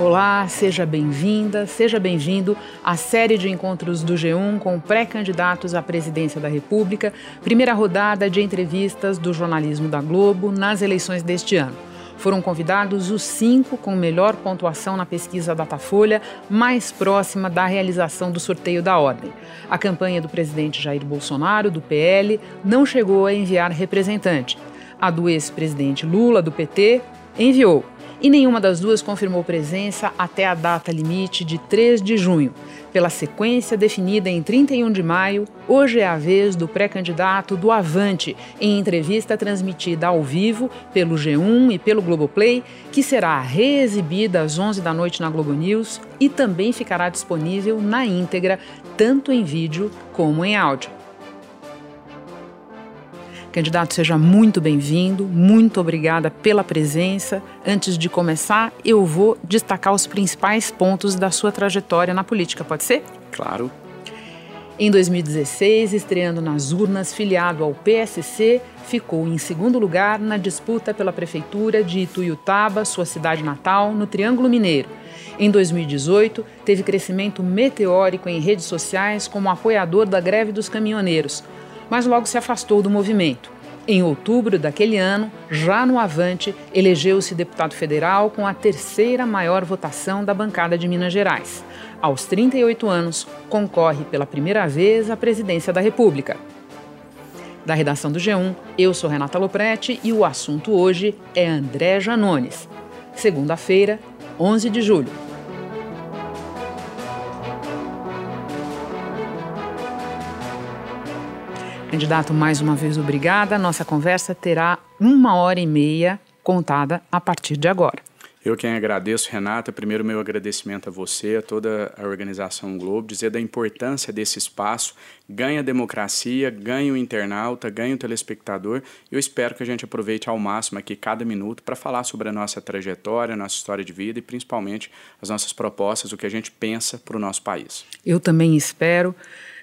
Olá, seja bem-vinda, seja bem-vindo à série de encontros do G1 com pré-candidatos à presidência da República, primeira rodada de entrevistas do jornalismo da Globo nas eleições deste ano. Foram convidados os cinco com melhor pontuação na pesquisa Datafolha, mais próxima da realização do sorteio da ordem. A campanha do presidente Jair Bolsonaro, do PL, não chegou a enviar representante. A do ex-presidente Lula, do PT, enviou e nenhuma das duas confirmou presença até a data limite de 3 de junho. Pela sequência definida em 31 de maio, hoje é a vez do pré-candidato do Avante, em entrevista transmitida ao vivo pelo G1 e pelo Globoplay, que será reexibida às 11 da noite na Globo News e também ficará disponível na íntegra, tanto em vídeo como em áudio. Candidato, seja muito bem-vindo, muito obrigada pela presença. Antes de começar, eu vou destacar os principais pontos da sua trajetória na política, pode ser? Claro. Em 2016, estreando nas urnas, filiado ao PSC, ficou em segundo lugar na disputa pela prefeitura de Ituiutaba, sua cidade natal, no Triângulo Mineiro. Em 2018, teve crescimento meteórico em redes sociais como apoiador da greve dos caminhoneiros mas logo se afastou do movimento. Em outubro daquele ano, já no Avante, elegeu-se deputado federal com a terceira maior votação da bancada de Minas Gerais. Aos 38 anos, concorre pela primeira vez à presidência da República. Da redação do G1, eu sou Renata Loprete e o assunto hoje é André Janones. Segunda-feira, 11 de julho. Candidato, mais uma vez obrigada. Nossa conversa terá uma hora e meia contada a partir de agora. Eu quem agradeço, Renata. Primeiro, meu agradecimento a você, a toda a organização Globo, dizer da importância desse espaço. Ganha a democracia, ganha o internauta, ganha o telespectador. Eu espero que a gente aproveite ao máximo aqui cada minuto para falar sobre a nossa trajetória, a nossa história de vida e principalmente as nossas propostas, o que a gente pensa para o nosso país. Eu também espero.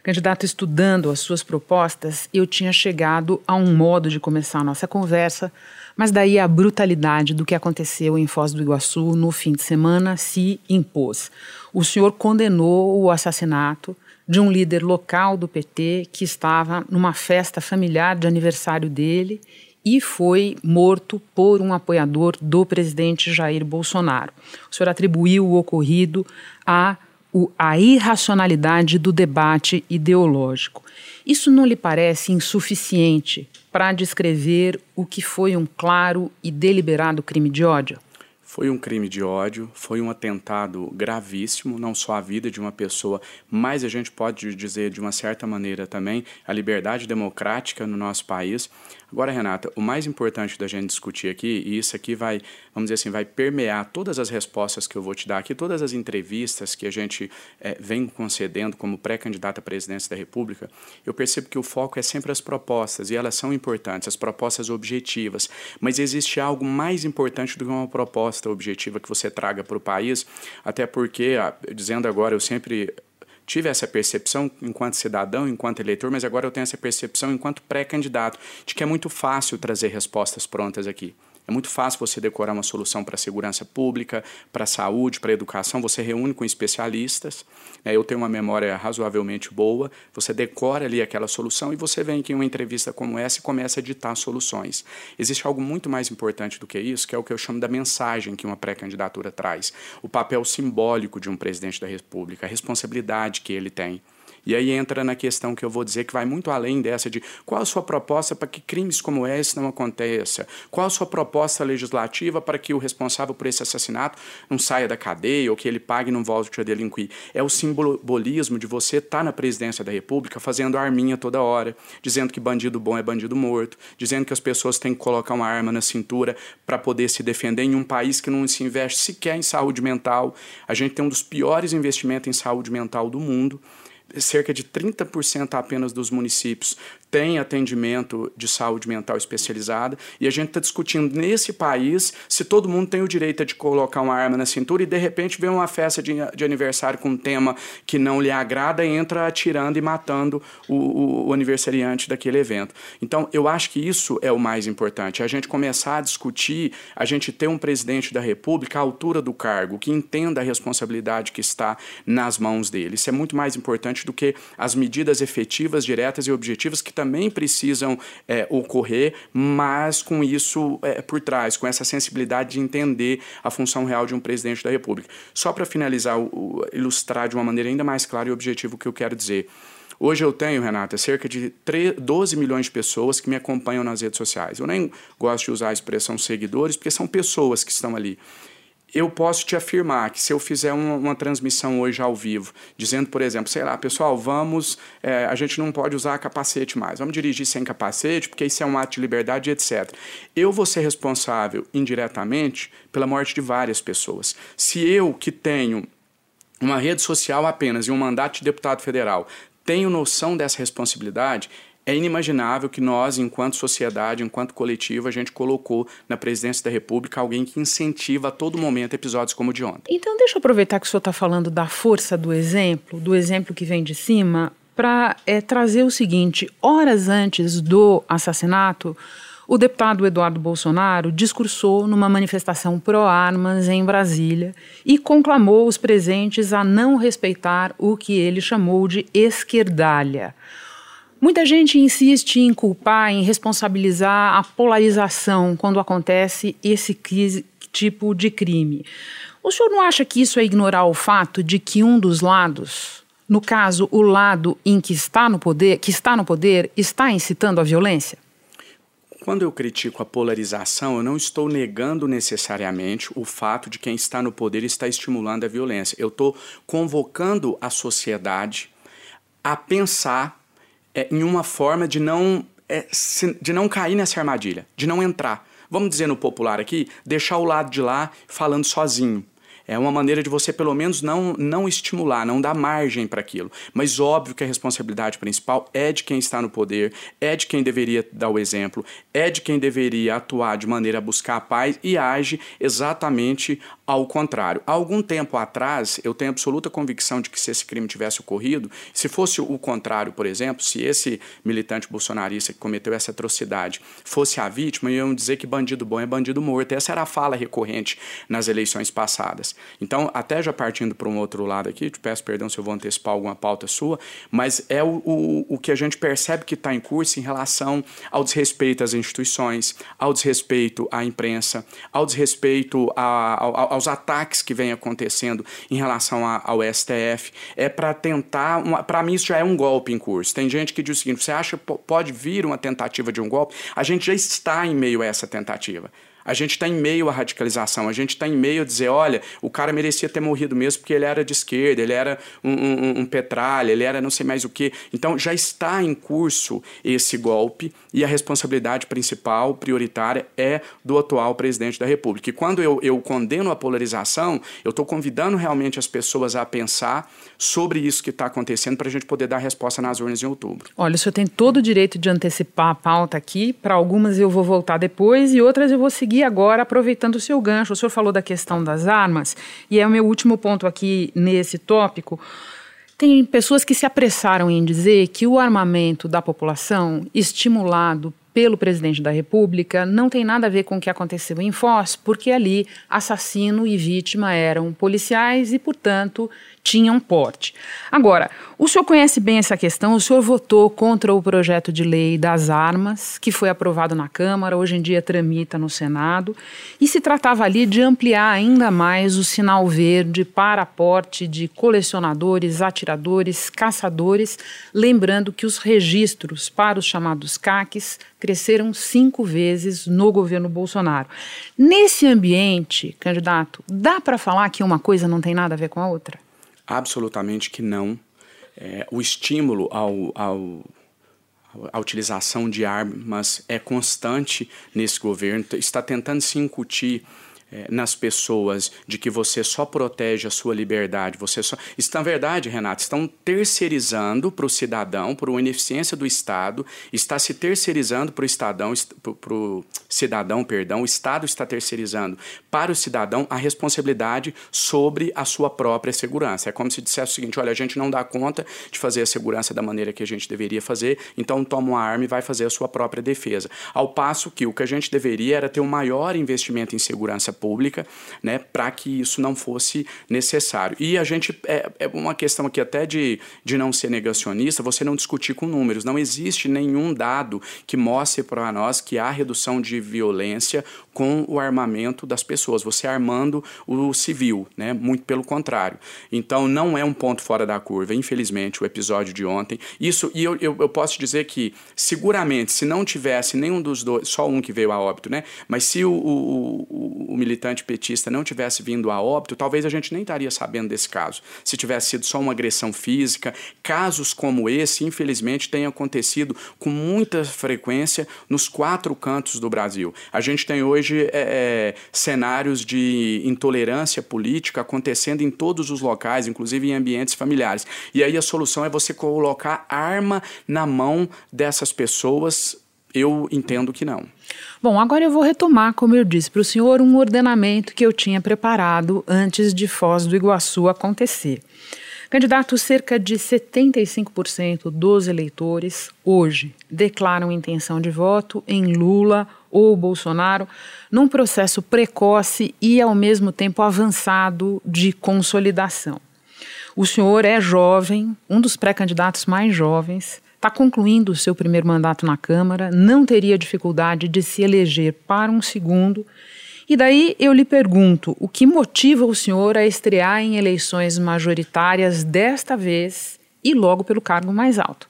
Candidato, estudando as suas propostas, eu tinha chegado a um modo de começar a nossa conversa, mas daí a brutalidade do que aconteceu em Foz do Iguaçu no fim de semana se impôs. O senhor condenou o assassinato de um líder local do PT que estava numa festa familiar de aniversário dele e foi morto por um apoiador do presidente Jair Bolsonaro. O senhor atribuiu o ocorrido a o, a irracionalidade do debate ideológico. Isso não lhe parece insuficiente para descrever o que foi um claro e deliberado crime de ódio? Foi um crime de ódio, foi um atentado gravíssimo, não só à vida de uma pessoa, mas a gente pode dizer de uma certa maneira também a liberdade democrática no nosso país. Agora, Renata, o mais importante da gente discutir aqui, e isso aqui vai, vamos dizer assim, vai permear todas as respostas que eu vou te dar aqui, todas as entrevistas que a gente é, vem concedendo como pré-candidato à presidência da República, eu percebo que o foco é sempre as propostas, e elas são importantes, as propostas objetivas, mas existe algo mais importante do que uma proposta objetiva que você traga para o país, até porque, dizendo agora, eu sempre tive essa percepção enquanto cidadão, enquanto eleitor, mas agora eu tenho essa percepção enquanto pré-candidato de que é muito fácil trazer respostas prontas aqui. É muito fácil você decorar uma solução para a segurança pública, para a saúde, para a educação. Você reúne com especialistas. Né? Eu tenho uma memória razoavelmente boa. Você decora ali aquela solução e você vem aqui em uma entrevista como essa e começa a ditar soluções. Existe algo muito mais importante do que isso, que é o que eu chamo da mensagem que uma pré-candidatura traz. O papel simbólico de um presidente da República, a responsabilidade que ele tem. E aí entra na questão que eu vou dizer que vai muito além dessa de qual a sua proposta para que crimes como esse não aconteça? Qual a sua proposta legislativa para que o responsável por esse assassinato não saia da cadeia ou que ele pague e não volte a delinquir? É o simbolismo de você estar tá na presidência da República fazendo arminha toda hora, dizendo que bandido bom é bandido morto, dizendo que as pessoas têm que colocar uma arma na cintura para poder se defender em um país que não se investe sequer em saúde mental. A gente tem um dos piores investimentos em saúde mental do mundo cerca de 30% apenas dos municípios tem atendimento de saúde mental especializada e a gente está discutindo nesse país se todo mundo tem o direito de colocar uma arma na cintura e de repente vê uma festa de, de aniversário com um tema que não lhe agrada e entra atirando e matando o, o, o aniversariante daquele evento. Então, eu acho que isso é o mais importante, a gente começar a discutir, a gente ter um presidente da República à altura do cargo, que entenda a responsabilidade que está nas mãos dele. Isso é muito mais importante do que as medidas efetivas, diretas e objetivas que também precisam é, ocorrer, mas com isso é, por trás, com essa sensibilidade de entender a função real de um presidente da República. Só para finalizar, o, ilustrar de uma maneira ainda mais clara e objetiva o que eu quero dizer. Hoje eu tenho, Renata, cerca de 3, 12 milhões de pessoas que me acompanham nas redes sociais. Eu nem gosto de usar a expressão seguidores, porque são pessoas que estão ali eu posso te afirmar que se eu fizer uma, uma, transmissão hoje ao vivo, dizendo, por exemplo, sei lá, pessoal, vamos, é, a gente não pode usar capacete mais, vamos dirigir sem capacete, porque isso é um ato de liberdade, etc. Eu vou ser responsável indiretamente pela morte de várias pessoas. Se eu, que tenho uma rede social apenas e um mandato de deputado federal, tenho noção dessa responsabilidade, é inimaginável que nós, enquanto sociedade, enquanto coletivo, a gente colocou na presidência da República alguém que incentiva a todo momento episódios como o de ontem. Então, deixa eu aproveitar que o senhor está falando da força do exemplo, do exemplo que vem de cima, para é, trazer o seguinte: horas antes do assassinato, o deputado Eduardo Bolsonaro discursou numa manifestação pró-armas em Brasília e conclamou os presentes a não respeitar o que ele chamou de esquerdalha Muita gente insiste em culpar, em responsabilizar a polarização quando acontece esse tipo de crime. O senhor não acha que isso é ignorar o fato de que um dos lados, no caso o lado em que está no poder, que está no poder, está incitando a violência? Quando eu critico a polarização, eu não estou negando necessariamente o fato de quem está no poder está estimulando a violência. Eu estou convocando a sociedade a pensar é, em uma forma de não, é, de não cair nessa armadilha, de não entrar. Vamos dizer no popular aqui, deixar o lado de lá falando sozinho. É uma maneira de você, pelo menos, não, não estimular, não dar margem para aquilo. Mas óbvio que a responsabilidade principal é de quem está no poder, é de quem deveria dar o exemplo, é de quem deveria atuar de maneira a buscar a paz e age exatamente ao contrário. Há algum tempo atrás, eu tenho absoluta convicção de que se esse crime tivesse ocorrido, se fosse o contrário, por exemplo, se esse militante bolsonarista que cometeu essa atrocidade fosse a vítima, iam dizer que bandido bom é bandido morto. Essa era a fala recorrente nas eleições passadas. Então, até já partindo para um outro lado aqui, te peço perdão se eu vou antecipar alguma pauta sua, mas é o, o, o que a gente percebe que está em curso em relação ao desrespeito às instituições, ao desrespeito à imprensa, ao desrespeito a, aos ataques que vem acontecendo em relação a, ao STF. É para tentar, para mim isso já é um golpe em curso. Tem gente que diz o seguinte: você acha que pode vir uma tentativa de um golpe? A gente já está em meio a essa tentativa. A gente está em meio à radicalização, a gente está em meio a dizer, olha, o cara merecia ter morrido mesmo porque ele era de esquerda, ele era um, um, um petralha, ele era não sei mais o que. Então já está em curso esse golpe e a responsabilidade principal, prioritária, é do atual presidente da República. E quando eu, eu condeno a polarização, eu estou convidando realmente as pessoas a pensar sobre isso que está acontecendo para a gente poder dar resposta nas urnas em outubro. Olha, o senhor tem todo o direito de antecipar a pauta aqui, para algumas eu vou voltar depois e outras eu vou seguir seguir agora aproveitando o seu gancho. O senhor falou da questão das armas, e é o meu último ponto aqui nesse tópico. Tem pessoas que se apressaram em dizer que o armamento da população, estimulado pelo presidente da República, não tem nada a ver com o que aconteceu em Foz, porque ali assassino e vítima eram policiais e, portanto, tinham porte. Agora, o senhor conhece bem essa questão, o senhor votou contra o projeto de lei das armas, que foi aprovado na Câmara, hoje em dia tramita no Senado, e se tratava ali de ampliar ainda mais o sinal verde para porte de colecionadores, atiradores, caçadores, lembrando que os registros para os chamados CACs cresceram cinco vezes no governo Bolsonaro. Nesse ambiente, candidato, dá para falar que uma coisa não tem nada a ver com a outra? Absolutamente que não. É, o estímulo ao, ao utilização de armas é constante nesse governo, está tentando se incutir é, nas pessoas de que você só protege a sua liberdade, você só. Isso, na verdade, Renato, estão terceirizando para o cidadão, por uma ineficiência do Estado, está se terceirizando para o cidadão, para o cidadão, perdão, o Estado está terceirizando para o cidadão a responsabilidade sobre a sua própria segurança. É como se dissesse o seguinte: olha, a gente não dá conta de fazer a segurança da maneira que a gente deveria fazer, então toma uma arma e vai fazer a sua própria defesa. Ao passo que o que a gente deveria era ter um maior investimento em segurança pública, né, para que isso não fosse necessário. E a gente, é, é uma questão aqui até de, de não ser negacionista, você não discutir com números. Não existe nenhum dado que mostre para nós que há redução de violência com o armamento das pessoas, você armando o civil, né? Muito pelo contrário. Então não é um ponto fora da curva, infelizmente, o episódio de ontem. Isso, e eu, eu, eu posso dizer que seguramente, se não tivesse nenhum dos dois, só um que veio a óbito, né? Mas se o, o, o, o militante petista não tivesse vindo a óbito, talvez a gente nem estaria sabendo desse caso. Se tivesse sido só uma agressão física, casos como esse, infelizmente, têm acontecido com muita frequência nos quatro cantos do Brasil. A gente tem hoje é, é, cenários de intolerância política acontecendo em todos os locais, inclusive em ambientes familiares. E aí a solução é você colocar arma na mão dessas pessoas. Eu entendo que não. Bom, agora eu vou retomar, como eu disse para o senhor, um ordenamento que eu tinha preparado antes de Foz do Iguaçu acontecer. Candidato, cerca de 75% dos eleitores hoje declaram intenção de voto em Lula ou Bolsonaro num processo precoce e, ao mesmo tempo, avançado de consolidação. O senhor é jovem, um dos pré-candidatos mais jovens, está concluindo o seu primeiro mandato na Câmara, não teria dificuldade de se eleger para um segundo. E daí eu lhe pergunto: o que motiva o senhor a estrear em eleições majoritárias desta vez e logo pelo cargo mais alto?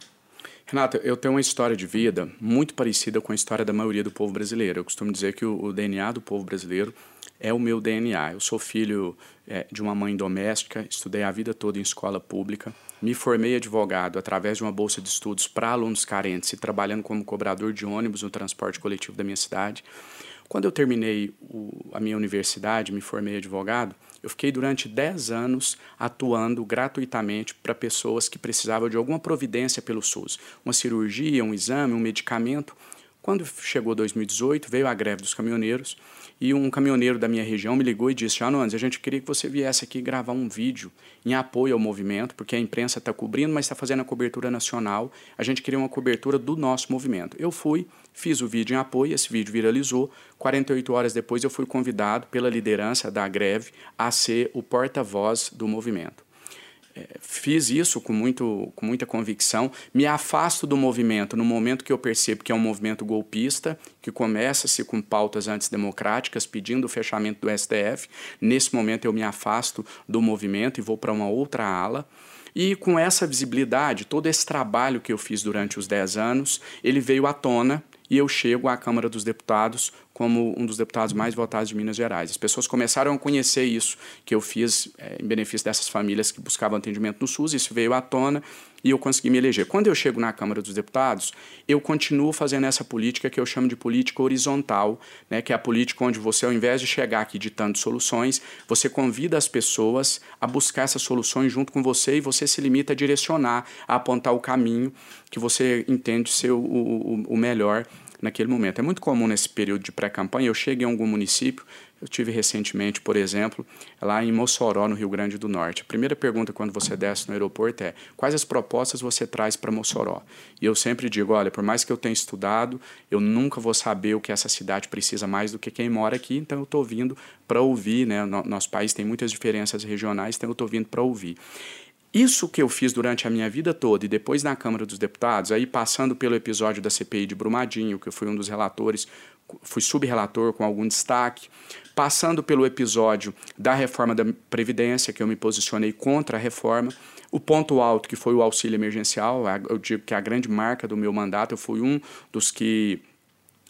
Renata, eu tenho uma história de vida muito parecida com a história da maioria do povo brasileiro. Eu costumo dizer que o, o DNA do povo brasileiro é o meu DNA. Eu sou filho é, de uma mãe doméstica, estudei a vida toda em escola pública, me formei advogado através de uma bolsa de estudos para alunos carentes e trabalhando como cobrador de ônibus no transporte coletivo da minha cidade. Quando eu terminei o, a minha universidade, me formei advogado, eu fiquei durante 10 anos atuando gratuitamente para pessoas que precisavam de alguma providência pelo SUS, uma cirurgia, um exame, um medicamento. Quando chegou 2018, veio a greve dos caminhoneiros e um caminhoneiro da minha região me ligou e disse: Janones, a gente queria que você viesse aqui gravar um vídeo em apoio ao movimento, porque a imprensa está cobrindo, mas está fazendo a cobertura nacional. A gente queria uma cobertura do nosso movimento. Eu fui, Fiz o vídeo em apoio, esse vídeo viralizou. 48 horas depois eu fui convidado pela liderança da greve a ser o porta-voz do movimento. É, fiz isso com, muito, com muita convicção. Me afasto do movimento no momento que eu percebo que é um movimento golpista, que começa-se com pautas antidemocráticas, pedindo o fechamento do STF. Nesse momento eu me afasto do movimento e vou para uma outra ala. E com essa visibilidade, todo esse trabalho que eu fiz durante os 10 anos, ele veio à tona e eu chego à Câmara dos Deputados como um dos deputados mais votados de Minas Gerais. As pessoas começaram a conhecer isso que eu fiz é, em benefício dessas famílias que buscavam atendimento no SUS, isso veio à tona e eu consegui me eleger. Quando eu chego na Câmara dos Deputados, eu continuo fazendo essa política que eu chamo de política horizontal, né, que é a política onde você, ao invés de chegar aqui ditando soluções, você convida as pessoas a buscar essas soluções junto com você e você se limita a direcionar, a apontar o caminho que você entende ser o, o, o melhor naquele momento. É muito comum nesse período de pré-campanha, eu chego em algum município, eu tive recentemente, por exemplo, lá em Mossoró, no Rio Grande do Norte. A primeira pergunta quando você desce no aeroporto é: quais as propostas você traz para Mossoró? E eu sempre digo: olha, por mais que eu tenha estudado, eu nunca vou saber o que essa cidade precisa mais do que quem mora aqui, então eu estou vindo para ouvir. Né? Nosso país tem muitas diferenças regionais, então eu estou vindo para ouvir. Isso que eu fiz durante a minha vida toda e depois na Câmara dos Deputados, aí passando pelo episódio da CPI de Brumadinho, que eu fui um dos relatores, fui subrelator com algum destaque, passando pelo episódio da reforma da Previdência, que eu me posicionei contra a reforma, o ponto alto, que foi o auxílio emergencial, eu digo que é a grande marca do meu mandato, eu fui um dos que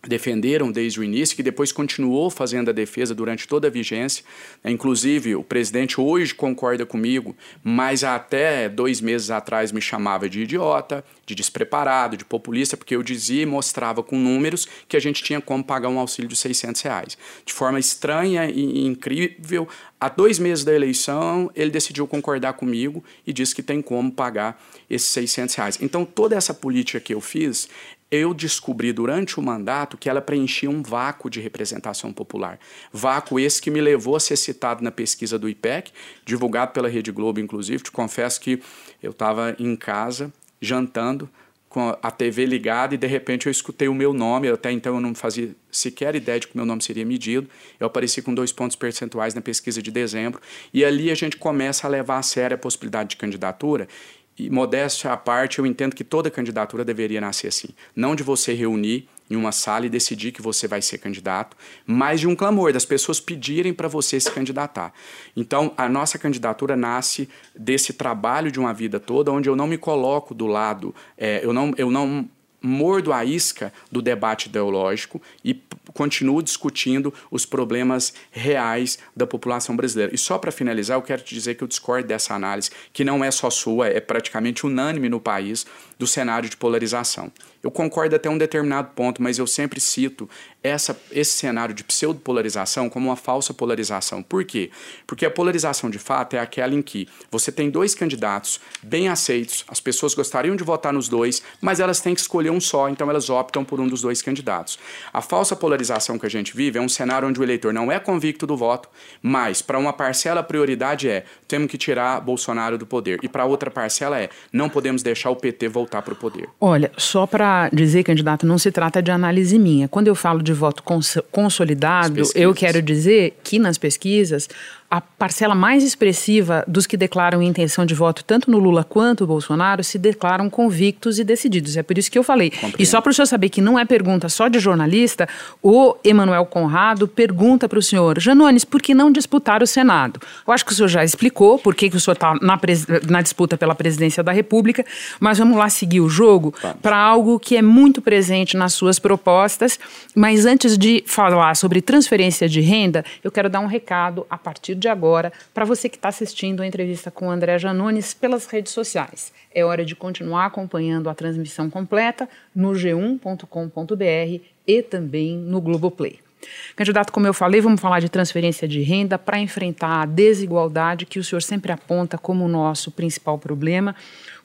defenderam desde o início, que depois continuou fazendo a defesa durante toda a vigência. Inclusive, o presidente hoje concorda comigo, mas até dois meses atrás me chamava de idiota, de despreparado, de populista, porque eu dizia e mostrava com números que a gente tinha como pagar um auxílio de 600 reais. De forma estranha e incrível, há dois meses da eleição, ele decidiu concordar comigo e disse que tem como pagar esses 600 reais. Então, toda essa política que eu fiz, eu descobri durante o mandato que ela preenchia um vácuo de representação popular. Vácuo esse que me levou a ser citado na pesquisa do IPEC, divulgado pela Rede Globo, inclusive. Te confesso que eu estava em casa, jantando, com a TV ligada e de repente eu escutei o meu nome. Até então eu não fazia sequer ideia de que meu nome seria medido. Eu apareci com dois pontos percentuais na pesquisa de dezembro. E ali a gente começa a levar a sério a possibilidade de candidatura e modéstia à parte, eu entendo que toda candidatura deveria nascer assim. Não de você reunir em uma sala e decidir que você vai ser candidato, mas de um clamor, das pessoas pedirem para você se candidatar. Então, a nossa candidatura nasce desse trabalho de uma vida toda, onde eu não me coloco do lado, é, eu, não, eu não mordo a isca do debate ideológico e continuo discutindo os problemas reais da população brasileira. E só para finalizar, eu quero te dizer que eu discordo dessa análise, que não é só sua, é praticamente unânime no país, do cenário de polarização. Eu concordo até um determinado ponto, mas eu sempre cito essa, esse cenário de pseudopolarização como uma falsa polarização. Por quê? Porque a polarização de fato é aquela em que você tem dois candidatos bem aceitos, as pessoas gostariam de votar nos dois, mas elas têm que escolher um só, então elas optam por um dos dois candidatos. A falsa polarização que a gente vive é um cenário onde o eleitor não é convicto do voto, mas para uma parcela a prioridade é temos que tirar Bolsonaro do poder, e para outra parcela é não podemos deixar o PT voltar para o poder. Olha, só para dizer, candidato, não se trata de análise minha. Quando eu falo de voto cons consolidado, eu quero dizer que nas pesquisas a parcela mais expressiva dos que declaram intenção de voto, tanto no Lula quanto no Bolsonaro, se declaram convictos e decididos. É por isso que eu falei. Compreendo. E só para o senhor saber que não é pergunta só de jornalista, o Emanuel Conrado pergunta para o senhor, Janones, por que não disputar o Senado? Eu acho que o senhor já explicou por que, que o senhor está na, na, disputa pela presidência da República, mas vamos lá seguir o jogo para algo que é muito presente nas suas propostas. Mas antes de falar sobre transferência de renda, eu quero dar um recado a partir partir de agora para você que está assistindo a entrevista com André Janones pelas redes sociais. É hora de continuar acompanhando a transmissão completa no g1.com.br e também no Globoplay. Candidato, como eu falei, vamos falar de transferência de renda para enfrentar a desigualdade que o senhor sempre aponta como o nosso principal problema.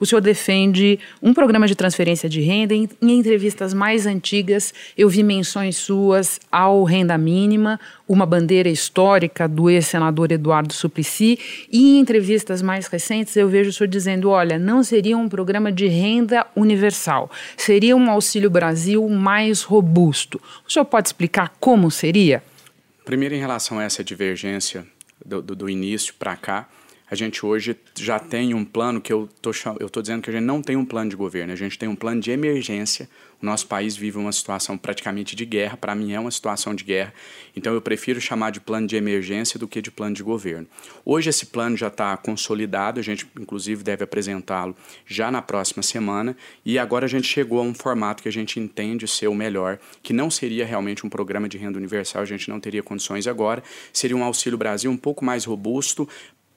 O senhor defende um programa de transferência de renda. Em, em entrevistas mais antigas, eu vi menções suas ao renda mínima, uma bandeira histórica do ex-senador Eduardo Suplicy. E em entrevistas mais recentes, eu vejo o senhor dizendo: olha, não seria um programa de renda universal, seria um Auxílio Brasil mais robusto. O senhor pode explicar como seria? Primeiro, em relação a essa divergência do, do, do início para cá, a gente hoje já tem um plano que eu tô, eu tô dizendo que a gente não tem um plano de governo, a gente tem um plano de emergência. O nosso país vive uma situação praticamente de guerra, para mim é uma situação de guerra, então eu prefiro chamar de plano de emergência do que de plano de governo. Hoje esse plano já está consolidado, a gente inclusive deve apresentá-lo já na próxima semana, e agora a gente chegou a um formato que a gente entende ser o melhor, que não seria realmente um programa de renda universal, a gente não teria condições agora, seria um Auxílio Brasil um pouco mais robusto,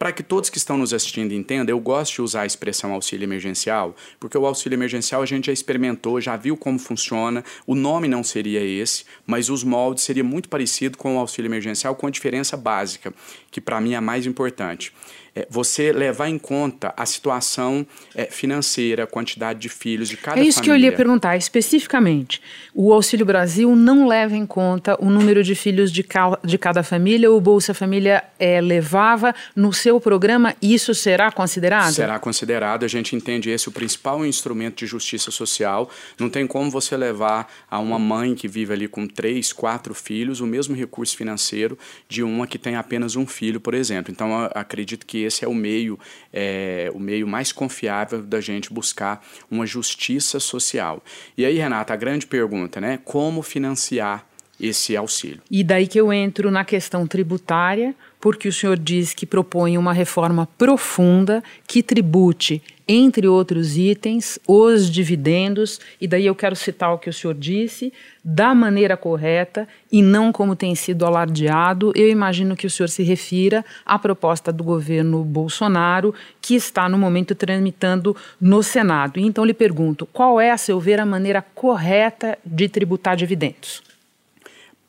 para que todos que estão nos assistindo entendam, eu gosto de usar a expressão auxílio emergencial, porque o auxílio emergencial a gente já experimentou, já viu como funciona. O nome não seria esse, mas os moldes seria muito parecido com o auxílio emergencial, com a diferença básica, que para mim é a mais importante é, você levar em conta a situação é, financeira, a quantidade de filhos de cada família. É isso família. que eu ia perguntar especificamente. O Auxílio Brasil não leva em conta o número de filhos de, ca de cada família, o Bolsa Família é, levava no seu programa, isso será considerado? Será considerado, a gente entende esse o principal instrumento de justiça social. Não tem como você levar a uma mãe que vive ali com três, quatro filhos o mesmo recurso financeiro de uma que tem apenas um filho, por exemplo. Então, acredito que esse é o meio, é, o meio mais confiável da gente buscar uma justiça social. E aí, Renata, a grande pergunta, né? Como financiar esse auxílio. E daí que eu entro na questão tributária, porque o senhor diz que propõe uma reforma profunda que tribute, entre outros itens, os dividendos, e daí eu quero citar o que o senhor disse, da maneira correta e não como tem sido alardeado. Eu imagino que o senhor se refira à proposta do governo Bolsonaro, que está no momento tramitando no Senado. Então lhe pergunto, qual é, a seu ver, a maneira correta de tributar dividendos?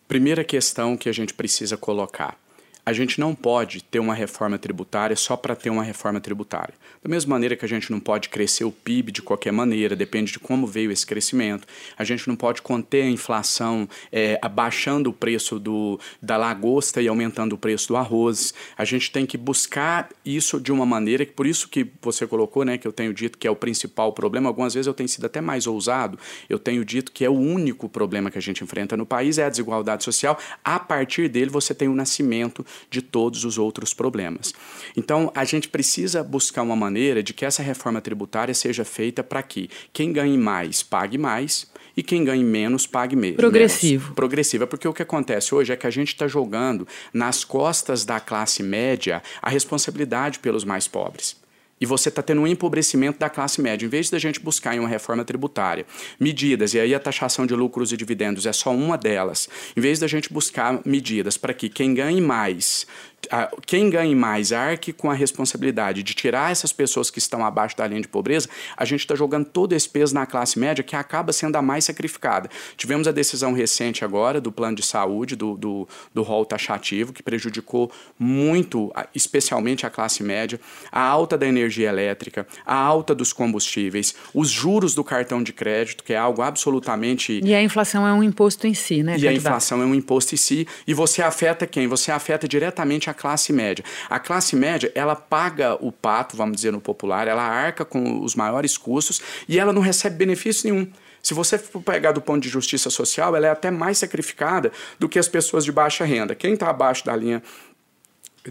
Primeira questão que a gente precisa colocar a gente não pode ter uma reforma tributária só para ter uma reforma tributária. Da mesma maneira que a gente não pode crescer o PIB de qualquer maneira, depende de como veio esse crescimento. A gente não pode conter a inflação é, abaixando o preço do, da lagosta e aumentando o preço do arroz. A gente tem que buscar isso de uma maneira que, por isso que você colocou, né, que eu tenho dito que é o principal problema. Algumas vezes eu tenho sido até mais ousado. Eu tenho dito que é o único problema que a gente enfrenta no país é a desigualdade social. A partir dele você tem o nascimento de todos os outros problemas. Então, a gente precisa buscar uma maneira de que essa reforma tributária seja feita para que quem ganhe mais pague mais e quem ganhe menos pague menos. Progressivo. Progressiva, porque o que acontece hoje é que a gente está jogando nas costas da classe média a responsabilidade pelos mais pobres e você está tendo um empobrecimento da classe média. Em vez da gente buscar em uma reforma tributária medidas, e aí a taxação de lucros e dividendos é só uma delas, em vez da gente buscar medidas para que quem ganhe mais quem ganhe mais arque com a responsabilidade de tirar essas pessoas que estão abaixo da linha de pobreza, a gente está jogando todo esse peso na classe média que acaba sendo a mais sacrificada. Tivemos a decisão recente agora do plano de saúde, do, do, do rol taxativo, que prejudicou muito, especialmente a classe média, a alta da energia elétrica, a alta dos combustíveis, os juros do cartão de crédito, que é algo absolutamente. E a inflação é um imposto em si, né? E a inflação é um imposto em si, e você afeta quem? Você afeta diretamente a classe média. A classe média, ela paga o pato, vamos dizer no popular, ela arca com os maiores custos e ela não recebe benefício nenhum. Se você for pegar do ponto de justiça social, ela é até mais sacrificada do que as pessoas de baixa renda. Quem está abaixo da linha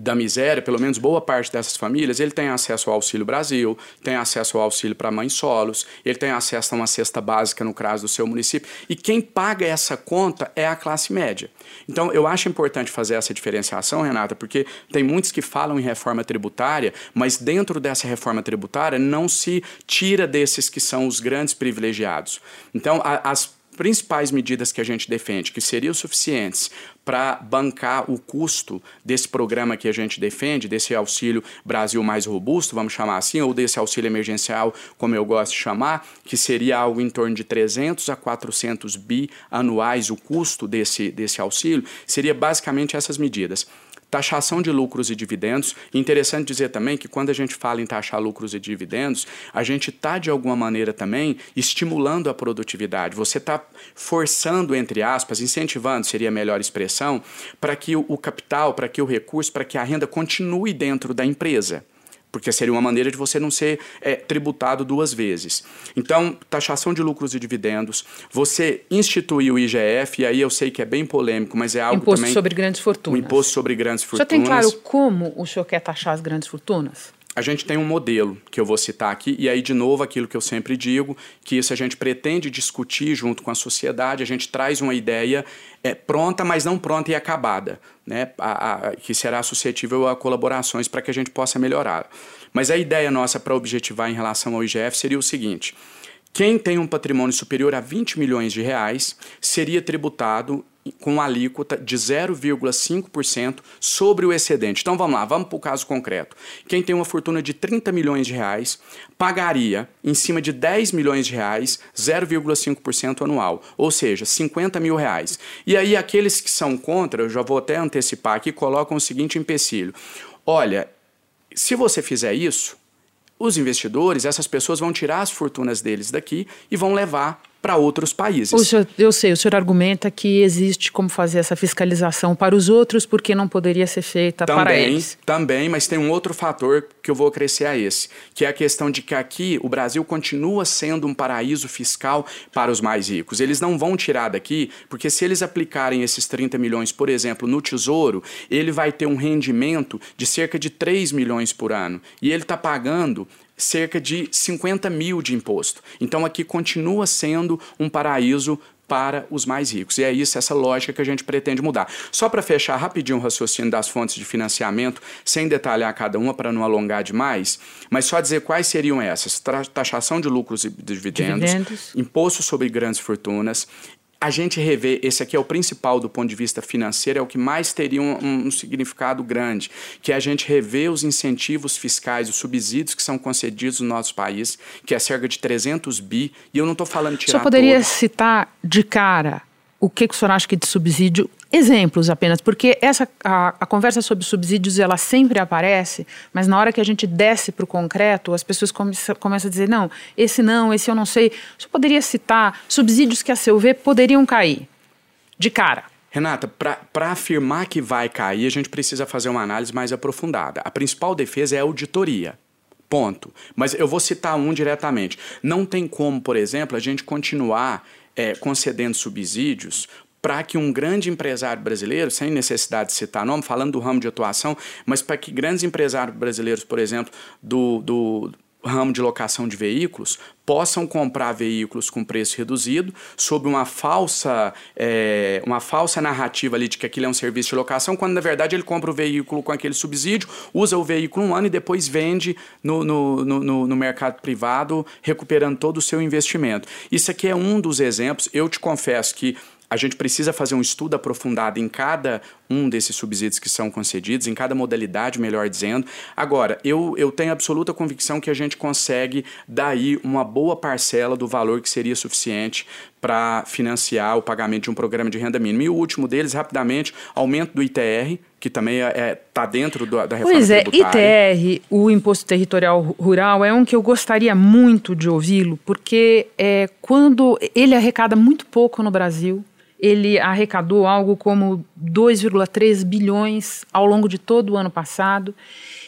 da miséria, pelo menos boa parte dessas famílias, ele tem acesso ao Auxílio Brasil, tem acesso ao auxílio para mães solos, ele tem acesso a uma cesta básica no caso do seu município, e quem paga essa conta é a classe média. Então, eu acho importante fazer essa diferenciação, Renata, porque tem muitos que falam em reforma tributária, mas dentro dessa reforma tributária não se tira desses que são os grandes privilegiados. Então, a, as principais medidas que a gente defende, que seriam suficientes para bancar o custo desse programa que a gente defende, desse auxílio Brasil mais robusto, vamos chamar assim, ou desse auxílio emergencial, como eu gosto de chamar, que seria algo em torno de 300 a 400 bi anuais o custo desse, desse auxílio, seria basicamente essas medidas taxação de lucros e dividendos. Interessante dizer também que quando a gente fala em taxar lucros e dividendos, a gente está, de alguma maneira, também estimulando a produtividade. Você está forçando, entre aspas, incentivando, seria a melhor expressão, para que o, capital, para que o recurso, para que a renda continue dentro da empresa porque seria uma maneira de você não ser é, tributado duas vezes. Então, taxação de lucros e dividendos, você instituiu o IGF, e aí eu sei que é bem polêmico, mas é algo imposto também... Imposto sobre grandes fortunas. O imposto sobre grandes fortunas. Já tem claro como o senhor quer taxar as grandes fortunas? a gente tem um modelo que eu vou citar aqui, e aí, de novo, aquilo que eu sempre digo, que isso a gente pretende discutir junto com a sociedade, a gente traz uma ideia é, pronta, mas não pronta e acabada, né? A, a, que será suscetível a colaborações para que a gente possa melhorar. Mas a ideia nossa para objetivar em relação ao IGF seria o seguinte: quem tem um patrimônio superior a 20 milhões de reais seria tributado com alíquota de 0,5% sobre o excedente. Então vamos lá, vamos para o caso concreto. Quem tem uma fortuna de 30 milhões de reais pagaria em cima de 10 milhões de reais 0,5% anual, ou seja, 50 mil reais. E aí aqueles que são contra, eu já vou até antecipar aqui, colocam o seguinte empecilho. Olha, se você fizer isso, os investidores, essas pessoas vão tirar as fortunas deles daqui e vão levar para outros países. Senhor, eu sei, o senhor argumenta que existe como fazer essa fiscalização para os outros porque não poderia ser feita também, para eles. Também, mas tem um outro fator que eu vou crescer a esse, que é a questão de que aqui o Brasil continua sendo um paraíso fiscal para os mais ricos. Eles não vão tirar daqui, porque se eles aplicarem esses 30 milhões, por exemplo, no Tesouro, ele vai ter um rendimento de cerca de 3 milhões por ano. E ele está pagando cerca de 50 mil de imposto. Então aqui continua sendo um paraíso para os mais ricos. E é isso, essa lógica que a gente pretende mudar. Só para fechar rapidinho o raciocínio das fontes de financiamento, sem detalhar cada uma para não alongar demais, mas só dizer quais seriam essas: taxação de lucros e dividendos, dividendos. imposto sobre grandes fortunas, a gente rever, esse aqui é o principal do ponto de vista financeiro, é o que mais teria um, um, significado grande, que é a gente rever os incentivos fiscais, os subsídios que são concedidos no nosso país, que é cerca de 300 bi, e eu não estou falando tirar Só poderia todo. citar de cara o que, que o senhor acha que de subsídio exemplos apenas, porque essa a, a, conversa sobre subsídios ela sempre aparece, mas na hora que a gente desce para o concreto, as pessoas come, começam a dizer não, esse não, esse eu não sei. Você poderia citar subsídios que a seu ver poderiam cair de cara? Renata, para afirmar que vai cair, a gente precisa fazer uma análise mais aprofundada. A principal defesa é a auditoria. Ponto. Mas eu vou citar um diretamente. Não tem como, por exemplo, a gente continuar é, concedendo subsídios para que um grande empresário brasileiro, sem necessidade de citar nome, falando do ramo de atuação, mas para que grandes empresários brasileiros, por exemplo, do, do ramo de locação de veículos possam comprar veículos com preço reduzido sob uma falsa é, uma falsa narrativa ali de que aquilo é um serviço de locação quando na verdade ele compra o veículo com aquele subsídio usa o veículo um ano e depois vende no, no, no, no mercado privado recuperando todo o seu investimento. Isso aqui é um dos exemplos. Eu te confesso que a gente precisa fazer um estudo aprofundado em cada um desses subsídios que são concedidos, em cada modalidade, melhor dizendo. Agora, eu, eu tenho absoluta convicção que a gente consegue daí uma boa parcela do valor que seria suficiente para financiar o pagamento de um programa de renda mínima. E o último deles, rapidamente, aumento do ITR, que também está é, tá dentro do, da reforma pois é, tributária. ITR, o Imposto Territorial Rural, é um que eu gostaria muito de ouvi-lo, porque é, quando ele arrecada muito pouco no Brasil, ele arrecadou algo como 2,3 bilhões ao longo de todo o ano passado.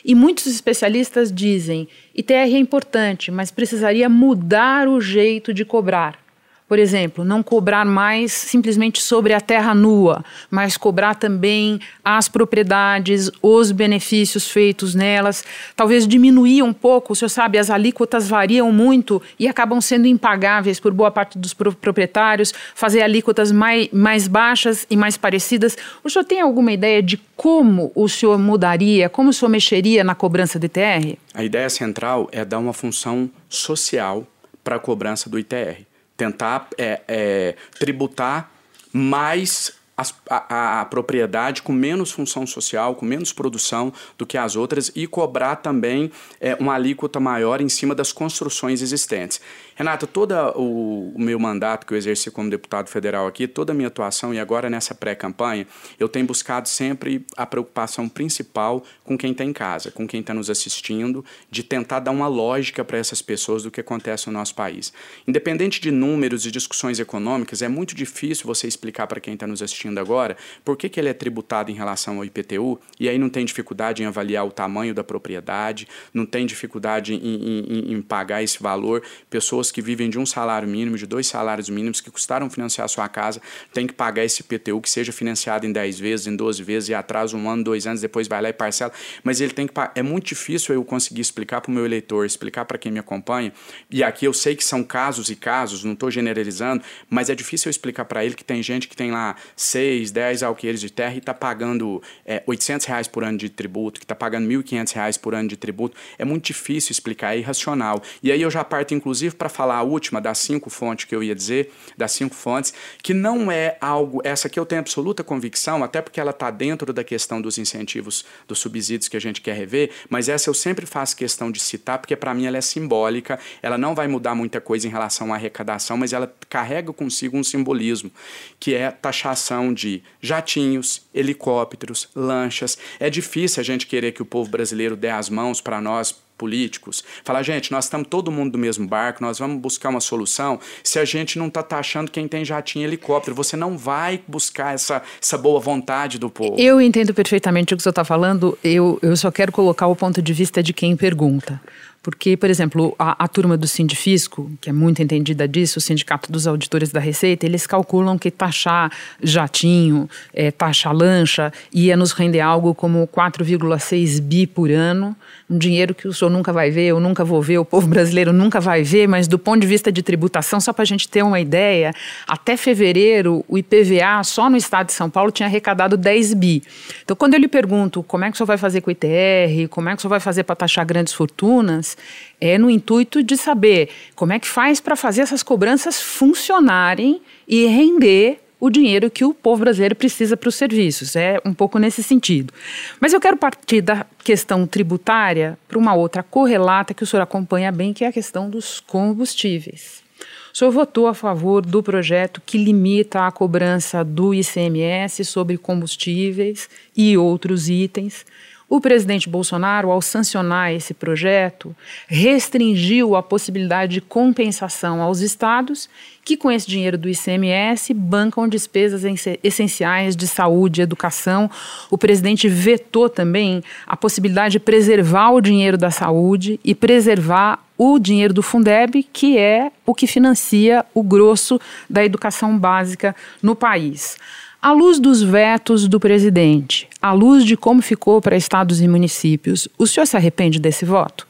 E muitos especialistas dizem: ITR é importante, mas precisaria mudar o jeito de cobrar. Por exemplo, não cobrar mais simplesmente sobre a terra nua, mas cobrar também as propriedades, os benefícios feitos nelas. Talvez diminuir um pouco, o senhor sabe, as alíquotas variam muito e acabam sendo impagáveis por boa parte dos proprietários, fazer alíquotas mais, mais baixas e mais parecidas. O senhor tem alguma ideia de como o senhor mudaria, como o senhor mexeria na cobrança do ITR? A ideia central é dar uma função social para a cobrança do ITR tentar é, é, tributar mais a, a, a, propriedade com menos função social, com menos produção do que as outras e cobrar também é, uma alíquota maior em cima das construções existentes. Renata, todo o, o, meu mandato que eu exerci como deputado federal aqui, toda a minha atuação e agora nessa pré-campanha, eu tenho buscado sempre a preocupação principal com quem está em casa, com quem está nos assistindo, de tentar dar uma lógica para essas pessoas do que acontece no nosso país. Independente de números e discussões econômicas, é muito difícil você explicar para quem está nos assistindo agora por que, que ele é tributado em relação ao IPTU e aí não tem dificuldade em avaliar o tamanho da propriedade, não tem dificuldade em, em, em pagar esse valor. Pessoas que vivem de um salário mínimo, de dois salários mínimos, que custaram financiar sua casa, tem que pagar esse PTU que seja financiado em 10 vezes, em 12 vezes, e atrasa um ano, dois anos, depois vai lá e parcela. Mas ele tem que. É muito difícil eu conseguir explicar para o meu eleitor, explicar para quem me acompanha. E aqui eu sei que são casos e casos, não estou generalizando, mas é difícil eu explicar para ele que tem gente que tem lá 6, 10 alqueires de terra e está pagando é, 800 reais por ano de tributo, que está pagando 1.500 reais por ano de tributo. É muito difícil explicar, é irracional. E aí eu já parto, inclusive, para falar a última das cinco fontes que eu ia dizer, das cinco fontes, que não é algo, essa aqui eu tenho absoluta convicção, até porque ela está dentro da questão dos incentivos, dos subsídios que a gente quer rever, mas essa eu sempre faço questão de citar, porque para mim ela é simbólica, ela não vai mudar muita coisa em relação à arrecadação, mas ela carrega consigo um simbolismo, que é taxação de jatinhos, helicópteros, lanchas. É difícil a gente querer que o povo brasileiro dê as mãos para nós políticos, falar, gente, nós estamos todo mundo do mesmo barco, nós vamos buscar uma solução. Se a gente não está taxando quem tem jatinho e helicóptero, você não vai buscar essa, essa boa vontade do povo. Eu entendo perfeitamente o que você está falando, eu, eu só quero colocar o ponto de vista de quem pergunta. Porque, por exemplo, a, a turma do Sindifisco, que é muito entendida disso, o Sindicato dos Auditores da Receita, eles calculam que taxar jatinho, é, taxar lancha, ia nos render algo como 4,6 bi por ano, um dinheiro que o senhor nunca vai ver, eu nunca vou ver, o povo brasileiro nunca vai ver, mas do ponto de vista de tributação, só para a gente ter uma ideia, até fevereiro, o IPVA só no estado de São Paulo tinha arrecadado 10 bi. Então, quando eu lhe pergunto como é que o senhor vai fazer com o ITR, como é que o senhor vai fazer para taxar grandes fortunas, é no intuito de saber como é que faz para fazer essas cobranças funcionarem e render o dinheiro que o povo brasileiro precisa para os serviços. É um pouco nesse sentido. Mas eu quero partir da questão tributária para uma outra correlata que o senhor acompanha bem, que é a questão dos combustíveis. O senhor votou a favor do projeto que limita a cobrança do ICMS sobre combustíveis e outros itens o presidente Bolsonaro, ao sancionar esse projeto, restringiu a possibilidade de compensação aos estados que, com esse dinheiro do ICMS, bancam despesas essenciais de saúde e educação. O presidente vetou também a possibilidade de preservar o dinheiro da saúde e preservar o dinheiro do Fundeb, que é o que financia o grosso da educação básica no país. À luz dos vetos do presidente, à luz de como ficou para estados e municípios, o senhor se arrepende desse voto?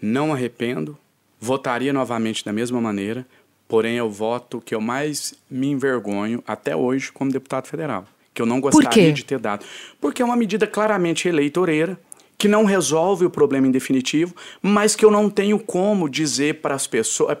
Não arrependo. Votaria novamente da mesma maneira, porém é o voto que eu mais me envergonho até hoje como deputado federal, que eu não gostaria de ter dado. Porque é uma medida claramente eleitoreira, que não resolve o problema em definitivo, mas que eu não tenho como dizer para as pessoas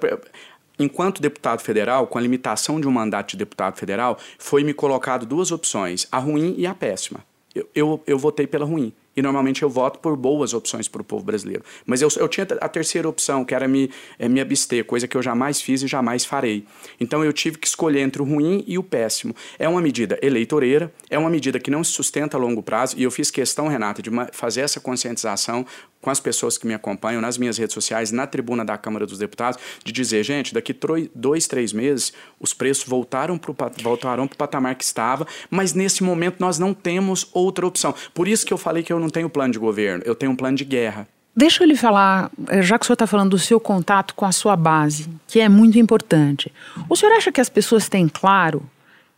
enquanto deputado federal, com a limitação de um mandato de deputado federal, foi me colocado duas opções, a ruim e a péssima. Eu, eu, eu votei pela ruim. E normalmente eu voto por boas opções para o povo brasileiro. Mas eu, eu tinha a terceira opção, que era me, é, me abster, coisa que eu jamais fiz e jamais farei. Então eu tive que escolher entre o ruim e o péssimo. É uma medida eleitoreira, é uma medida que não se sustenta a longo prazo, e eu fiz questão, Renata, de uma, fazer essa conscientização com as pessoas que me acompanham nas minhas redes sociais, na tribuna da Câmara dos Deputados, de dizer, gente, daqui dois, três meses, os preços voltaram para o patamar que estava, mas nesse momento nós não temos outra opção. Por isso que eu falei que eu não tenho plano de governo, eu tenho um plano de guerra. Deixa eu lhe falar, eh, já que o senhor está falando do seu contato com a sua base, que é muito importante. O senhor acha que as pessoas têm claro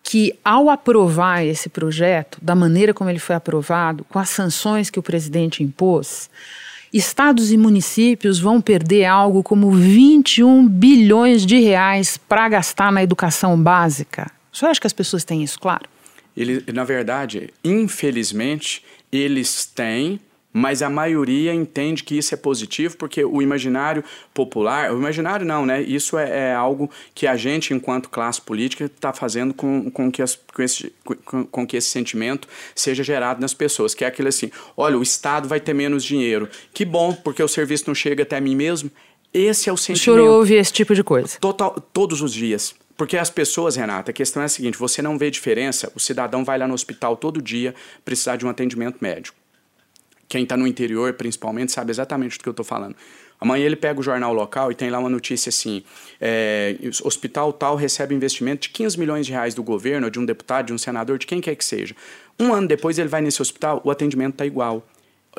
que, ao aprovar esse projeto, da maneira como ele foi aprovado, com as sanções que o presidente impôs, estados e municípios vão perder algo como 21 bilhões de reais para gastar na educação básica. O senhor acha que as pessoas têm isso claro? Ele, na verdade, infelizmente, eles têm mas a maioria entende que isso é positivo porque o imaginário popular, o imaginário não, né? Isso é, é algo que a gente, enquanto classe política, está fazendo com, com, que as, com, esse, com, com, que esse sentimento seja gerado nas pessoas, que é aquele assim, olha, o Estado vai ter menos dinheiro, que bom, porque o serviço não chega até mim mesmo. Esse é o sentimento. O senhor ouve esse tipo de coisa? Total, todos os dias. Porque as pessoas, Renata, a questão é a seguinte: você não vê diferença, o cidadão vai lá no hospital todo dia precisar de um atendimento médico quem está no interior, principalmente, sabe exatamente do que eu estou falando. Amanhã ele pega o jornal local e tem lá uma notícia assim: é, hospital tal recebe investimento de 15 milhões de reais do governo, de um deputado, de um senador, de quem quer que seja. Um ano depois ele vai nesse hospital, o atendimento está igual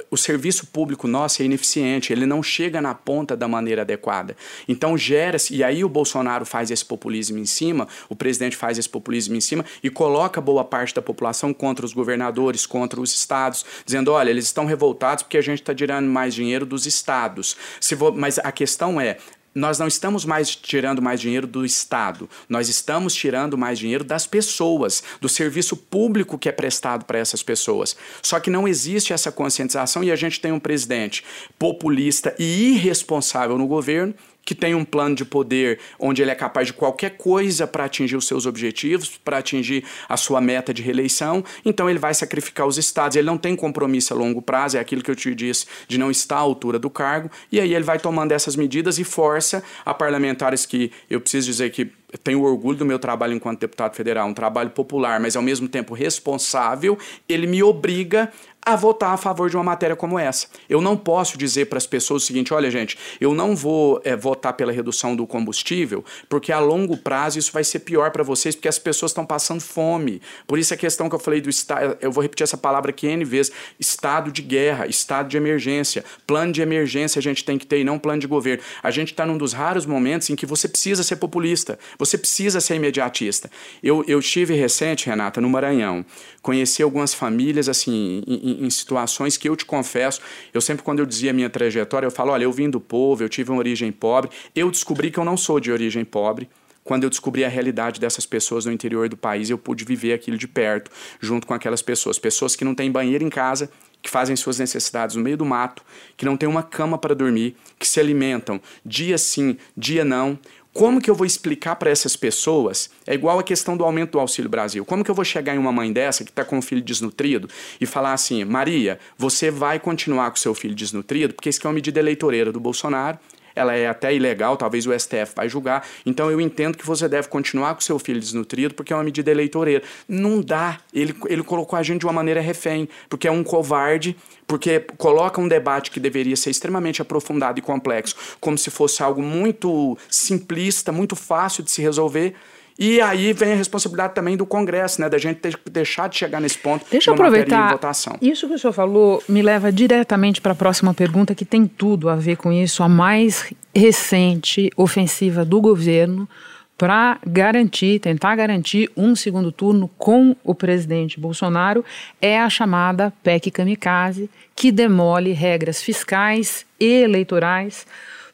o serviço público nosso é ineficiente, ele não chega na ponta da maneira adequada. Então gera-se, e aí o Bolsonaro faz esse populismo em cima, o presidente faz esse populismo em cima e coloca boa parte da população contra os governadores, contra os estados, dizendo: olha, eles estão revoltados porque a gente está tirando mais dinheiro dos estados. Se vo... Mas a questão é: nós não estamos mais tirando mais dinheiro do Estado, nós estamos tirando mais dinheiro das pessoas, do serviço público que é prestado para essas pessoas. Só que não existe essa conscientização e a gente tem um presidente populista e irresponsável no governo que tem um plano de poder onde ele é capaz de qualquer coisa para atingir os seus objetivos, para atingir a sua meta de reeleição, então ele vai sacrificar os estados. Ele não tem compromisso a longo prazo, é aquilo que eu te disse de não estar à altura do cargo, e aí ele vai tomando essas medidas e força a parlamentares que eu preciso dizer que tenho orgulho do meu trabalho enquanto deputado federal, um trabalho popular, mas ao mesmo tempo responsável, ele me obriga a votar a favor de uma matéria como essa. Eu não posso dizer para as pessoas o seguinte: olha, gente, eu não vou é, votar pela redução do combustível, porque a longo prazo isso vai ser pior para vocês, porque as pessoas estão passando fome. Por isso a questão que eu falei do estado, eu vou repetir essa palavra aqui N vezes: estado de guerra, estado de emergência. Plano de emergência a gente tem que ter e não plano de governo. A gente está num dos raros momentos em que você precisa ser populista, você precisa ser imediatista. Eu, eu estive recente, Renata, no Maranhão, conheci algumas famílias assim. Em, em, situações que eu te confesso, eu sempre quando eu dizia a minha trajetória, eu falo, olha, eu vim do povo, eu tive uma origem pobre, eu descobri que eu não sou de origem pobre, quando eu descobri a realidade dessas pessoas no interior do país, eu pude viver aquilo de perto, junto com aquelas pessoas. Pessoas que não têm banheiro em casa, que fazem suas necessidades no meio do mato, que não têm uma cama para dormir, que se alimentam dia sim, dia não. Como que eu vou explicar para essas pessoas? É igual a questão do aumento do Auxílio Brasil. Como que eu vou chegar em uma mãe dessa que está com um filho desnutrido e falar assim: Maria, você vai continuar com seu filho desnutrido, porque isso é uma medida eleitoreira do Bolsonaro ela é até ilegal, talvez o STF vai julgar. Então eu entendo que você deve continuar com seu filho desnutrido porque é uma medida eleitoreira. Não dá. Ele, ele colocou a gente de uma maneira refém, porque é um covarde, porque coloca um debate que deveria ser extremamente aprofundado e complexo, como se fosse algo muito simplista, muito fácil de se resolver. E aí vem a responsabilidade também do Congresso, né, da gente ter, deixar de chegar nesse ponto. Deixa eu aproveitar. Isso que o senhor falou me leva diretamente para a próxima pergunta, que tem tudo a ver com isso. A mais recente ofensiva do governo para garantir, tentar garantir um segundo turno com o presidente Bolsonaro é a chamada PEC Kamikaze, que demole regras fiscais e eleitorais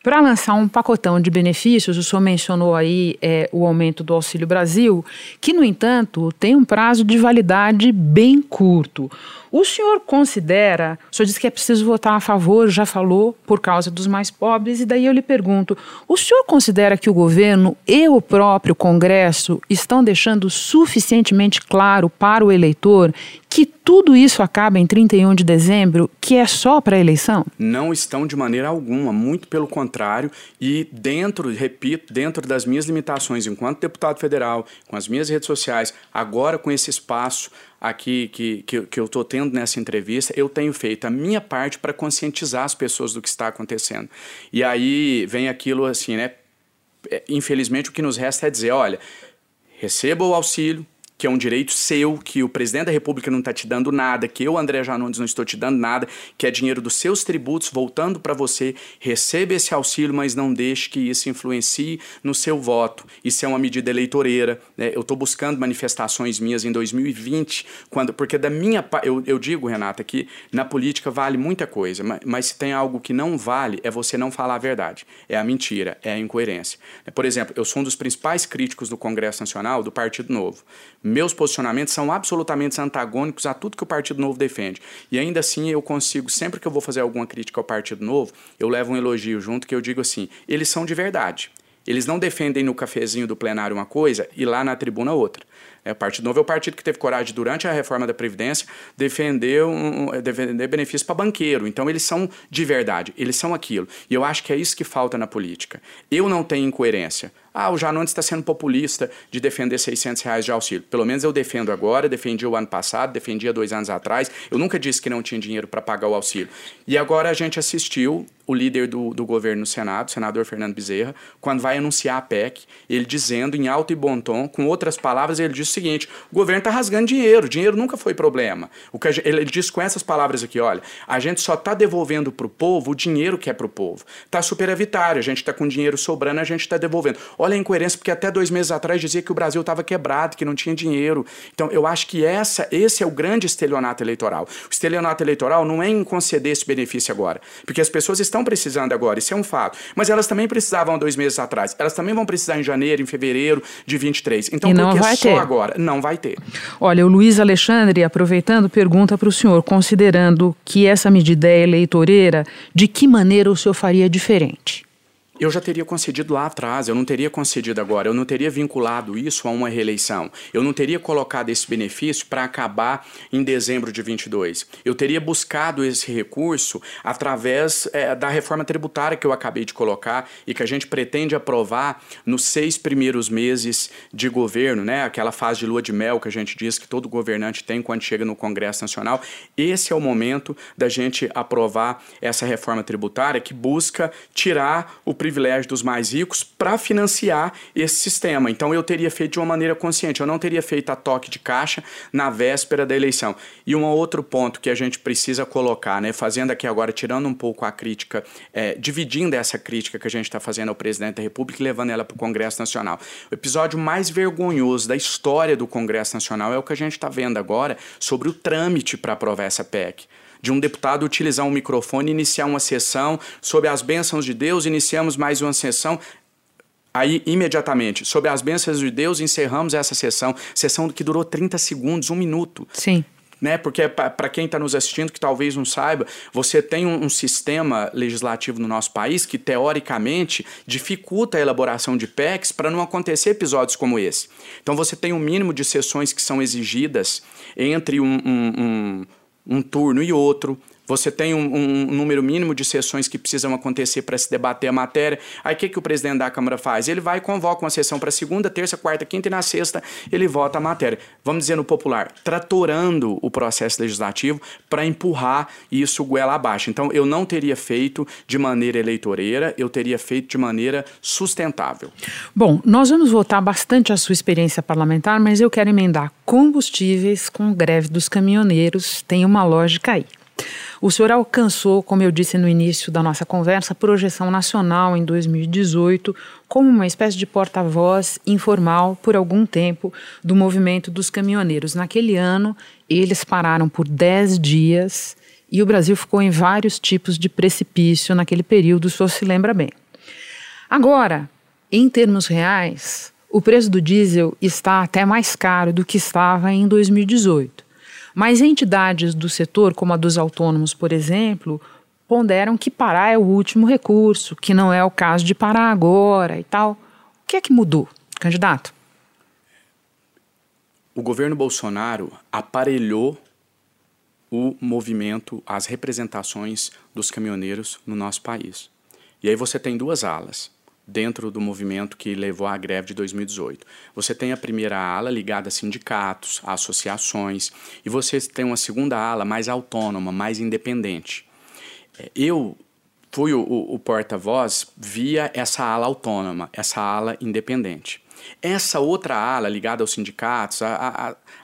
para lançar um pacotão de benefícios, o senhor mencionou aí é, o aumento do Auxílio Brasil, que, no entanto, tem um prazo de validade bem curto. O senhor considera, o senhor disse que é preciso votar a favor, já falou, por causa dos mais pobres, e daí eu lhe pergunto: o senhor considera que o governo e o próprio Congresso estão deixando suficientemente claro para o eleitor que tudo isso acaba em 31 de dezembro, que é só para a eleição? Não estão de maneira alguma, muito pelo contrário, e dentro, repito, dentro das minhas limitações enquanto deputado federal, com as minhas redes sociais, agora com esse espaço aqui que, que, que eu estou tendo nessa entrevista, eu tenho feito a minha parte para conscientizar as pessoas do que está acontecendo. E aí vem aquilo assim, né? É, infelizmente, o que nos resta é dizer: olha, receba o auxílio, que é um direito seu, que o presidente da República não está te dando nada, que eu, André Janones, não estou te dando nada, que é dinheiro dos seus tributos voltando para você. Receba esse auxílio, mas não deixe que isso influencie no seu voto. Isso é uma medida eleitoreira. Né? Eu estou buscando manifestações minhas em 2020, quando, porque da minha eu, eu digo, Renata, que na política vale muita coisa, mas, mas se tem algo que não vale, é você não falar a verdade. É a mentira, é a incoerência. Por exemplo, eu sou um dos principais críticos do Congresso Nacional do Partido Novo meus posicionamentos são absolutamente antagônicos a tudo que o Partido Novo defende. E ainda assim eu consigo, sempre que eu vou fazer alguma crítica ao Partido Novo, eu levo um elogio junto que eu digo assim: eles são de verdade. Eles não defendem no cafezinho do plenário uma coisa e lá na tribuna outra. É, o Partido Novo é o partido que teve coragem, durante a reforma da Previdência, defender, um, defender benefícios para banqueiro. Então, eles são de verdade, eles são aquilo. E eu acho que é isso que falta na política. Eu não tenho incoerência. Ah, o Janones está sendo populista de defender 600 reais de auxílio. Pelo menos eu defendo agora, defendi o ano passado, defendi há dois anos atrás. Eu nunca disse que não tinha dinheiro para pagar o auxílio. E agora a gente assistiu o líder do, do governo no Senado, o senador Fernando Bezerra, quando vai anunciar a PEC, ele dizendo em alto e bom tom, com outras palavras, ele diz o seguinte: o governo está rasgando dinheiro, dinheiro nunca foi problema. O que ele diz com essas palavras aqui: olha, a gente só está devolvendo para o povo o dinheiro que é para o povo. Está superavitário, a gente está com dinheiro sobrando, a gente está devolvendo. Olha a incoerência, porque até dois meses atrás dizia que o Brasil estava quebrado, que não tinha dinheiro. Então, eu acho que essa, esse é o grande estelionato eleitoral. O estelionato eleitoral não é em conceder esse benefício agora, porque as pessoas estão precisando agora, isso é um fato. Mas elas também precisavam dois meses atrás. Elas também vão precisar em janeiro, em fevereiro de 23. Então, e não por que só ter. agora? Não vai ter. Olha, o Luiz Alexandre, aproveitando, pergunta para o senhor, considerando que essa medida é eleitoreira, de que maneira o senhor faria diferente? Eu já teria concedido lá atrás, eu não teria concedido agora, eu não teria vinculado isso a uma reeleição, eu não teria colocado esse benefício para acabar em dezembro de 22. Eu teria buscado esse recurso através é, da reforma tributária que eu acabei de colocar e que a gente pretende aprovar nos seis primeiros meses de governo, né? aquela fase de lua de mel que a gente diz que todo governante tem quando chega no Congresso Nacional. Esse é o momento da gente aprovar essa reforma tributária que busca tirar o privilégio dos mais ricos para financiar esse sistema. Então eu teria feito de uma maneira consciente, eu não teria feito a toque de caixa na véspera da eleição. E um outro ponto que a gente precisa colocar, né, fazendo aqui agora, tirando um pouco a crítica, é, dividindo essa crítica que a gente está fazendo ao presidente da República e levando ela para o Congresso Nacional. O episódio mais vergonhoso da história do Congresso Nacional é o que a gente está vendo agora sobre o trâmite para aprovar essa PEC de um deputado utilizar um microfone iniciar uma sessão sob as bênçãos de Deus, iniciamos mais uma sessão. Aí, imediatamente, sob as bênçãos de Deus, encerramos essa sessão. Sessão que durou 30 segundos, um minuto. Sim né? Porque para quem está nos assistindo que talvez não saiba, você tem um, um, sistema legislativo no nosso país que teoricamente dificulta a elaboração de PECs para não acontecer episódios como esse. Então você tem um mínimo de sessões que são exigidas entre um, um, um turno e outro. Você tem um, um, número mínimo de sessões que precisam acontecer para se debater a matéria. Aí o que, que o presidente da Câmara faz? Ele vai convoca uma sessão para segunda, terça, quarta, quinta e na sexta ele vota a matéria. Vamos dizer no popular, tratorando o processo legislativo para empurrar isso goela abaixo. Então eu não teria feito de maneira eleitoreira, eu teria feito de maneira sustentável. Bom, nós vamos voltar bastante à sua experiência parlamentar, mas eu quero emendar combustíveis com greve dos caminhoneiros. Tem uma lógica aí. O senhor alcançou, como eu disse no início da nossa conversa, projeção nacional em 2018 como uma espécie de porta-voz informal por algum tempo do movimento dos caminhoneiros. Naquele ano, eles pararam por 10 dias e o Brasil ficou em vários tipos de precipício naquele período, o senhor se lembra bem. Agora, em termos reais, o preço do diesel está até mais caro do que estava em 2018. Mas entidades do setor, como a dos autônomos, por exemplo, ponderam que parar é o último recurso, que não é o caso de parar agora e tal. O que é que mudou, candidato? O governo Bolsonaro aparelhou o movimento, as representações dos caminhoneiros no nosso país. E aí você tem duas alas dentro do movimento que levou à greve de 2018. Você tem a primeira ala ligada a sindicatos, a associações, e você tem uma segunda ala mais autônoma, mais independente. É, eu fui o, o, porta-voz via essa ala autônoma, essa ala independente. Essa outra ala ligada aos sindicatos,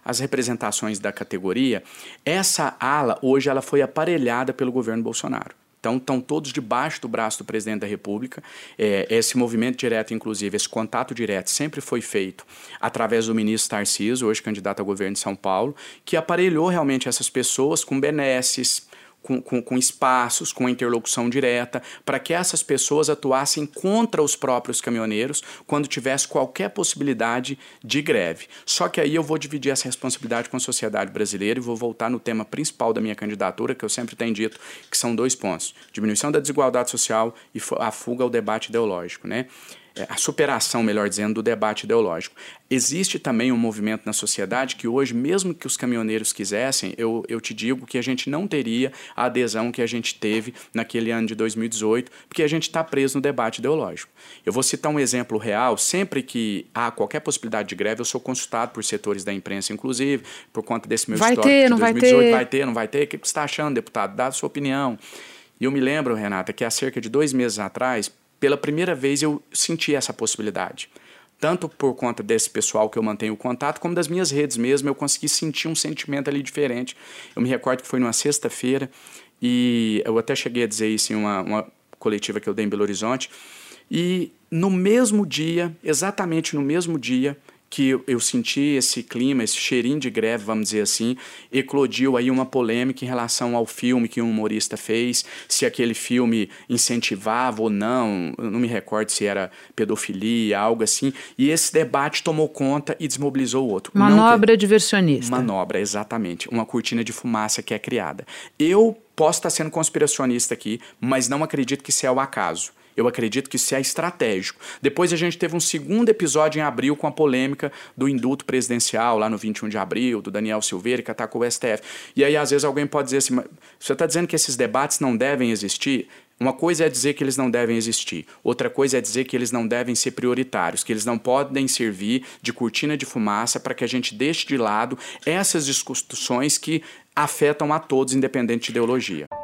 as representações da categoria, essa ala hoje ela foi aparelhada pelo governo Bolsonaro. Então, estão todos debaixo do braço do presidente da República. É, esse movimento direto, inclusive, esse contato direto sempre foi feito através do ministro Tarcísio, hoje candidato ao governo de São Paulo, que aparelhou realmente essas pessoas com benesses, com, com, com espaços, com interlocução direta, para que essas pessoas atuassem contra os próprios caminhoneiros quando tivesse qualquer possibilidade de greve. Só que aí eu vou dividir essa responsabilidade com a sociedade brasileira e vou voltar no tema principal da minha candidatura, que eu sempre tenho dito, que são dois pontos: diminuição da desigualdade social e a fuga ao debate ideológico. Né? É, a superação, melhor dizendo, do debate ideológico. Existe também um movimento na sociedade que hoje, mesmo que os caminhoneiros quisessem, eu, eu te digo que a gente não teria a adesão que a gente teve naquele ano de 2018, porque a gente está preso no debate ideológico. Eu vou citar um exemplo real. Sempre que há qualquer possibilidade de greve, eu sou consultado por setores da imprensa, inclusive, por conta desse meu vai histórico ter, não 2018. Vai ter. vai ter, não vai ter? O que você está achando, deputado? Dá a sua opinião. E eu me lembro, Renata, que há cerca de dois meses atrás, pela primeira vez eu senti essa possibilidade. Tanto por conta desse pessoal que eu mantenho contato, como das minhas redes mesmo, eu consegui sentir um sentimento ali diferente. Eu me recordo que foi numa sexta-feira, e eu até cheguei a dizer isso em uma, uma coletiva que eu dei em Belo Horizonte. E no mesmo dia, exatamente no mesmo dia, que eu senti esse clima, esse cheirinho de greve, vamos dizer assim, eclodiu aí uma polêmica em relação ao filme que um humorista fez, se aquele filme incentivava ou não, não me recordo se era pedofilia, algo assim, e esse debate tomou conta e desmobilizou o outro. Manobra que... diversionista. Manobra, exatamente, uma cortina de fumaça que é criada. Eu posso estar sendo conspiracionista aqui, mas não acredito que isso é o acaso. Eu acredito que isso é estratégico. Depois a gente teve um segundo episódio em abril com a polêmica do induto presidencial, lá no 21 de abril, do Daniel Silveira, que atacou o STF. E aí, às vezes, alguém pode dizer assim: você está dizendo que esses debates não devem existir? Uma coisa é dizer que eles não devem existir, outra coisa é dizer que eles não devem ser prioritários, que eles não podem servir de cortina de fumaça para que a gente deixe de lado essas discussões que afetam a todos, independente de ideologia.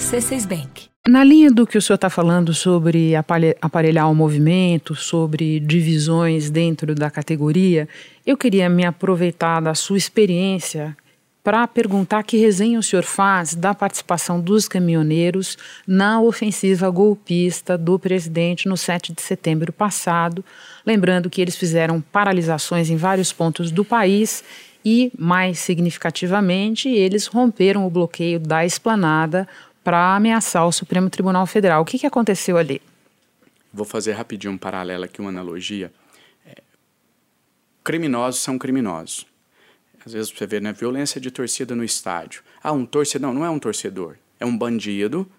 C6 Bank. Na linha do que o senhor está falando sobre aparelhar o movimento, sobre divisões dentro da categoria, eu queria me aproveitar da sua experiência para perguntar que resenha o senhor faz da participação dos caminhoneiros na ofensiva golpista do presidente no 7 de setembro passado. Lembrando que eles fizeram paralisações em vários pontos do país e, mais significativamente, eles romperam o bloqueio da esplanada para ameaçar o Supremo Tribunal Federal. O que, que aconteceu ali? Vou fazer rapidinho um paralelo aqui, uma analogia. É, criminosos são criminosos. Às vezes você vê, né, violência de torcida no estádio. Ah, um torcedor. Não, não é um torcedor. É um bandido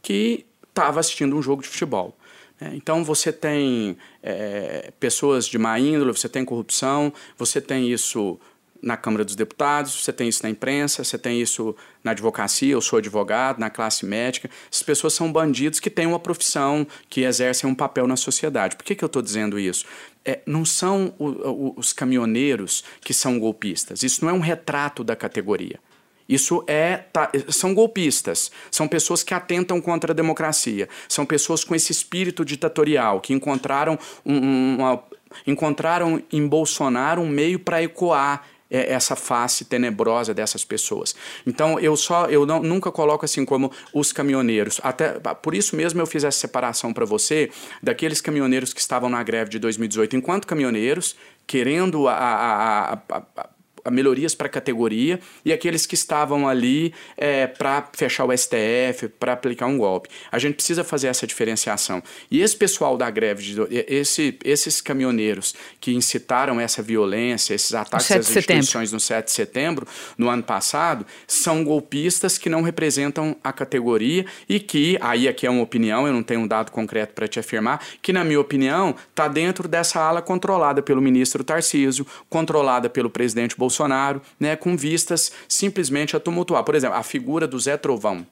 que estava assistindo um jogo de futebol. É, então você tem é, pessoas de má índole, você tem corrupção, você tem isso na Câmara dos Deputados, você tem isso na imprensa, você tem isso na advocacia, eu sou advogado, na classe médica. Essas pessoas são bandidos que têm uma profissão, que exercem um papel na sociedade. Por que, que eu estou dizendo isso? É, não são o, o, os caminhoneiros que são golpistas. Isso não é um retrato da categoria. Isso é tá, são golpistas, são pessoas que atentam contra a democracia, são pessoas com esse espírito ditatorial que encontraram um, uma, encontraram em Bolsonaro um meio para ecoar essa face tenebrosa dessas pessoas. Então eu só eu não, nunca coloco assim como os caminhoneiros. Até por isso mesmo eu fiz essa separação para você daqueles caminhoneiros que estavam na greve de 2018 enquanto caminhoneiros querendo a, a, a, a melhorias para a categoria e aqueles que estavam ali é, para fechar o STF, para aplicar um golpe. A gente precisa fazer essa diferenciação. E esse pessoal da greve, de, esse, esses caminhoneiros que incitaram essa violência, esses ataques às instituições no 7 de setembro, no ano passado, são golpistas que não representam a categoria e que, aí aqui é uma opinião, eu não tenho um dado concreto para te afirmar, que na minha opinião está dentro dessa ala controlada pelo ministro Tarcísio, controlada pelo presidente Bolsonaro Bolsonaro, né, com vistas simplesmente a tumultuar. Por exemplo, a figura do Zé Trovão.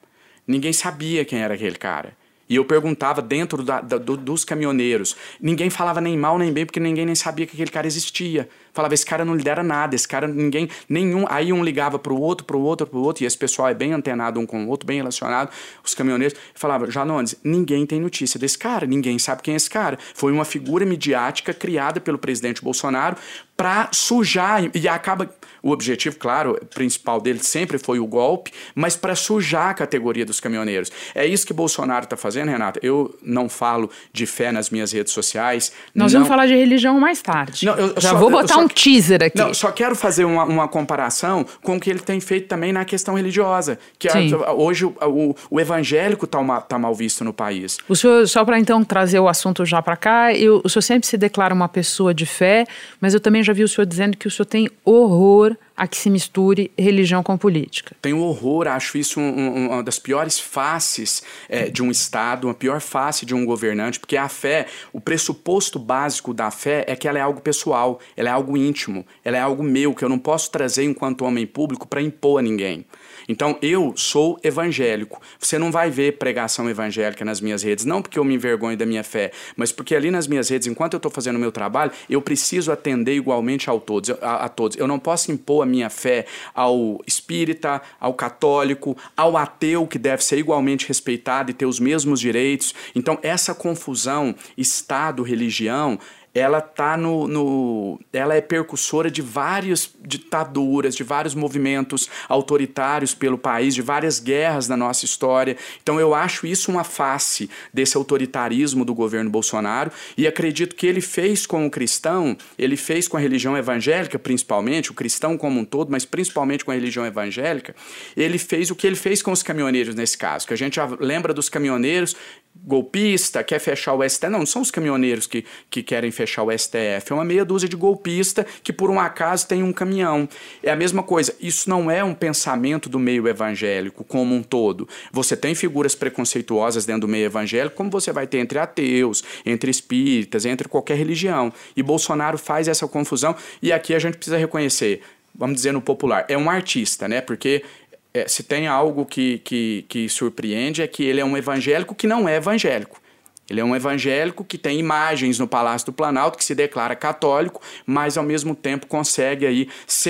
Ninguém sabia quem era aquele cara. E eu perguntava dentro da, da, do, dos caminhoneiros. Ninguém falava nem mal nem bem, porque ninguém nem sabia que aquele cara existia. Falava, esse cara não lidera nada, esse cara, ninguém, nenhum. Aí um ligava para o outro, para o outro, para o outro, e esse pessoal é bem antenado um com o outro, bem relacionado, os caminhoneiros. Falava, Janones, ninguém tem notícia desse cara, ninguém sabe quem é esse cara. Foi uma figura midiática criada pelo presidente Bolsonaro para sujar, e acaba o objetivo, claro, principal dele sempre foi o golpe, mas para sujar a categoria dos caminhoneiros. É isso que Bolsonaro está fazendo, Renata. Eu não falo de fé nas minhas redes sociais. Nós não... vamos falar de religião mais tarde. Não, Já só, vou botar só, um teaser aqui. Não, só quero fazer uma, uma, comparação com o que ele tem feito também na questão religiosa. Que a, hoje o, o, o evangélico está tá mal visto no país. O senhor, só para então trazer o assunto já para cá, eu, o senhor sempre se declara uma pessoa de fé, mas eu também já vi o senhor dizendo que o senhor tem horror a que se misture religião com política. Tenho horror, acho isso um, uma das piores faces é, de um Estado, uma pior face de um governante, porque a fé, o pressuposto básico da fé é que ela é algo pessoal, ela é algo íntimo, ela é algo meu, que eu não posso trazer enquanto homem público para impor a ninguém. Então eu sou evangélico. Você não vai ver pregação evangélica nas minhas redes, não porque eu me envergonho da minha fé, mas porque ali nas minhas redes, enquanto eu estou fazendo o meu trabalho, eu preciso atender igualmente a todos, a, a todos. Eu não posso impor a minha fé ao espírita, ao católico, ao ateu, que deve ser igualmente respeitado e ter os mesmos direitos. Então essa confusão Estado-religião ela tá no, no, ela é percussora de várias ditaduras, de vários movimentos autoritários pelo país, de várias guerras na nossa história. Então eu acho isso uma face desse autoritarismo do governo Bolsonaro e acredito que ele fez com o cristão, ele fez com a religião evangélica, principalmente, o cristão como um todo, mas principalmente com a religião evangélica, ele fez o que ele fez com os caminhoneiros nesse caso, que a gente lembra dos caminhoneiros golpista, quer fechar o STF. Não, não são os caminhoneiros que, que querem fechar o STF. É uma meia dúzia de golpista que, por um acaso, tem um caminhão. É a mesma coisa. Isso não é um pensamento do meio evangélico como um todo. Você tem figuras preconceituosas dentro do meio evangélico, como você vai ter entre ateus, entre espíritas, entre qualquer religião. E Bolsonaro faz essa confusão. E aqui a gente precisa reconhecer vamos dizer no popular, é um artista, né? Porque é, se tem algo que, que, que surpreende é que ele é um evangélico que não é evangélico. Ele é um evangélico que tem imagens no Palácio do Planalto, que se declara católico, mas ao mesmo tempo consegue aí.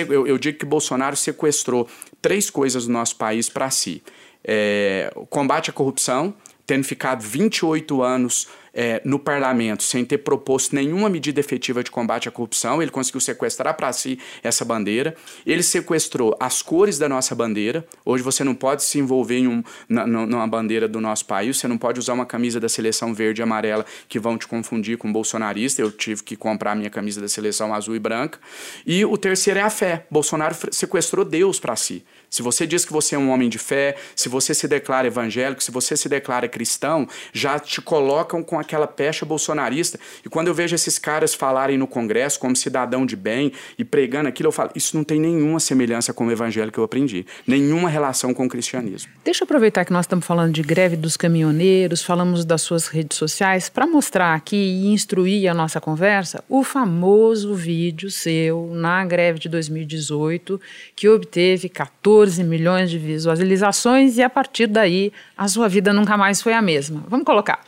Eu, eu digo que Bolsonaro sequestrou três coisas do nosso país para si: é, combate à corrupção, tendo ficado 28 anos é, no parlamento sem ter proposto nenhuma medida efetiva de combate à corrupção. Ele conseguiu sequestrar para si essa bandeira. Ele sequestrou as cores da nossa bandeira. Hoje você não pode se envolver em um, na, numa bandeira do nosso país. Você não pode usar uma camisa da seleção verde e amarela que vão te confundir com bolsonarista. Eu tive que comprar minha camisa da seleção azul e branca. E o terceiro é a fé. Bolsonaro sequestrou Deus para si. Se você diz que você é um homem de fé, se você se declara evangélico, se você se declara cristão, já te colocam com aquela pecha bolsonarista. E quando eu vejo esses caras falarem no Congresso como cidadão de bem e pregando aquilo, eu falo, isso não tem nenhuma semelhança com o evangelho que eu aprendi, nenhuma relação com o cristianismo. Deixa eu aproveitar que nós estamos falando de greve dos caminhoneiros, falamos das suas redes sociais, para mostrar aqui e instruir a nossa conversa o famoso vídeo seu na greve de 2018, que obteve 14 14 milhões de visualizações e a partir daí a sua vida nunca mais foi a mesma. Vamos colocar.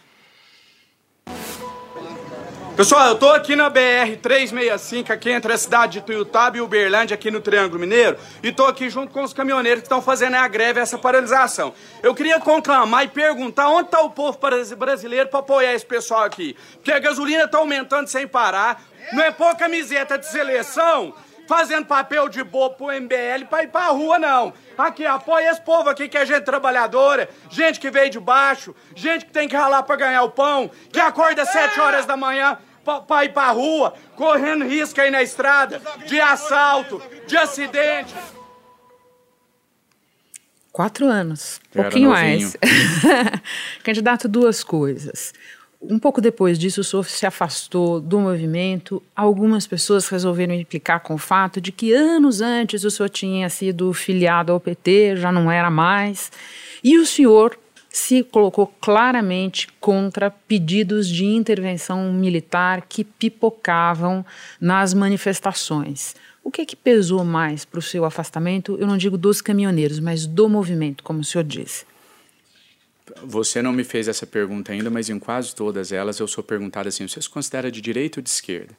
Pessoal, eu tô aqui na BR 365, aqui entre a cidade de Tuiutaba e Uberlândia, aqui no Triângulo Mineiro, e tô aqui junto com os caminhoneiros que estão fazendo a greve, essa paralisação. Eu queria conclamar e perguntar onde tá o povo brasileiro para apoiar esse pessoal aqui. Porque a gasolina tá aumentando sem parar, não é pouca camiseta de seleção, fazendo papel de bobo pro MBL pra ir pra rua, não. Aqui, apoia esse povo aqui que é gente trabalhadora, gente que veio de baixo, gente que tem que ralar pra ganhar o pão, que acorda às 7 horas da manhã pra, pra ir pra rua, correndo risco aí na estrada, de assalto, de acidente. Quatro anos, pouquinho mais. Candidato, duas coisas. Um pouco depois disso, o senhor se afastou do movimento. Algumas pessoas resolveram implicar com o fato de que anos antes o senhor tinha sido filiado ao PT, já não era mais. E o senhor se colocou claramente contra pedidos de intervenção militar que pipocavam nas manifestações. O que é que pesou mais para o seu afastamento? Eu não digo dos caminhoneiros, mas do movimento, como o senhor disse. Você não me fez essa pergunta ainda, mas em quase todas elas eu sou perguntado assim: você se considera de direita ou de esquerda?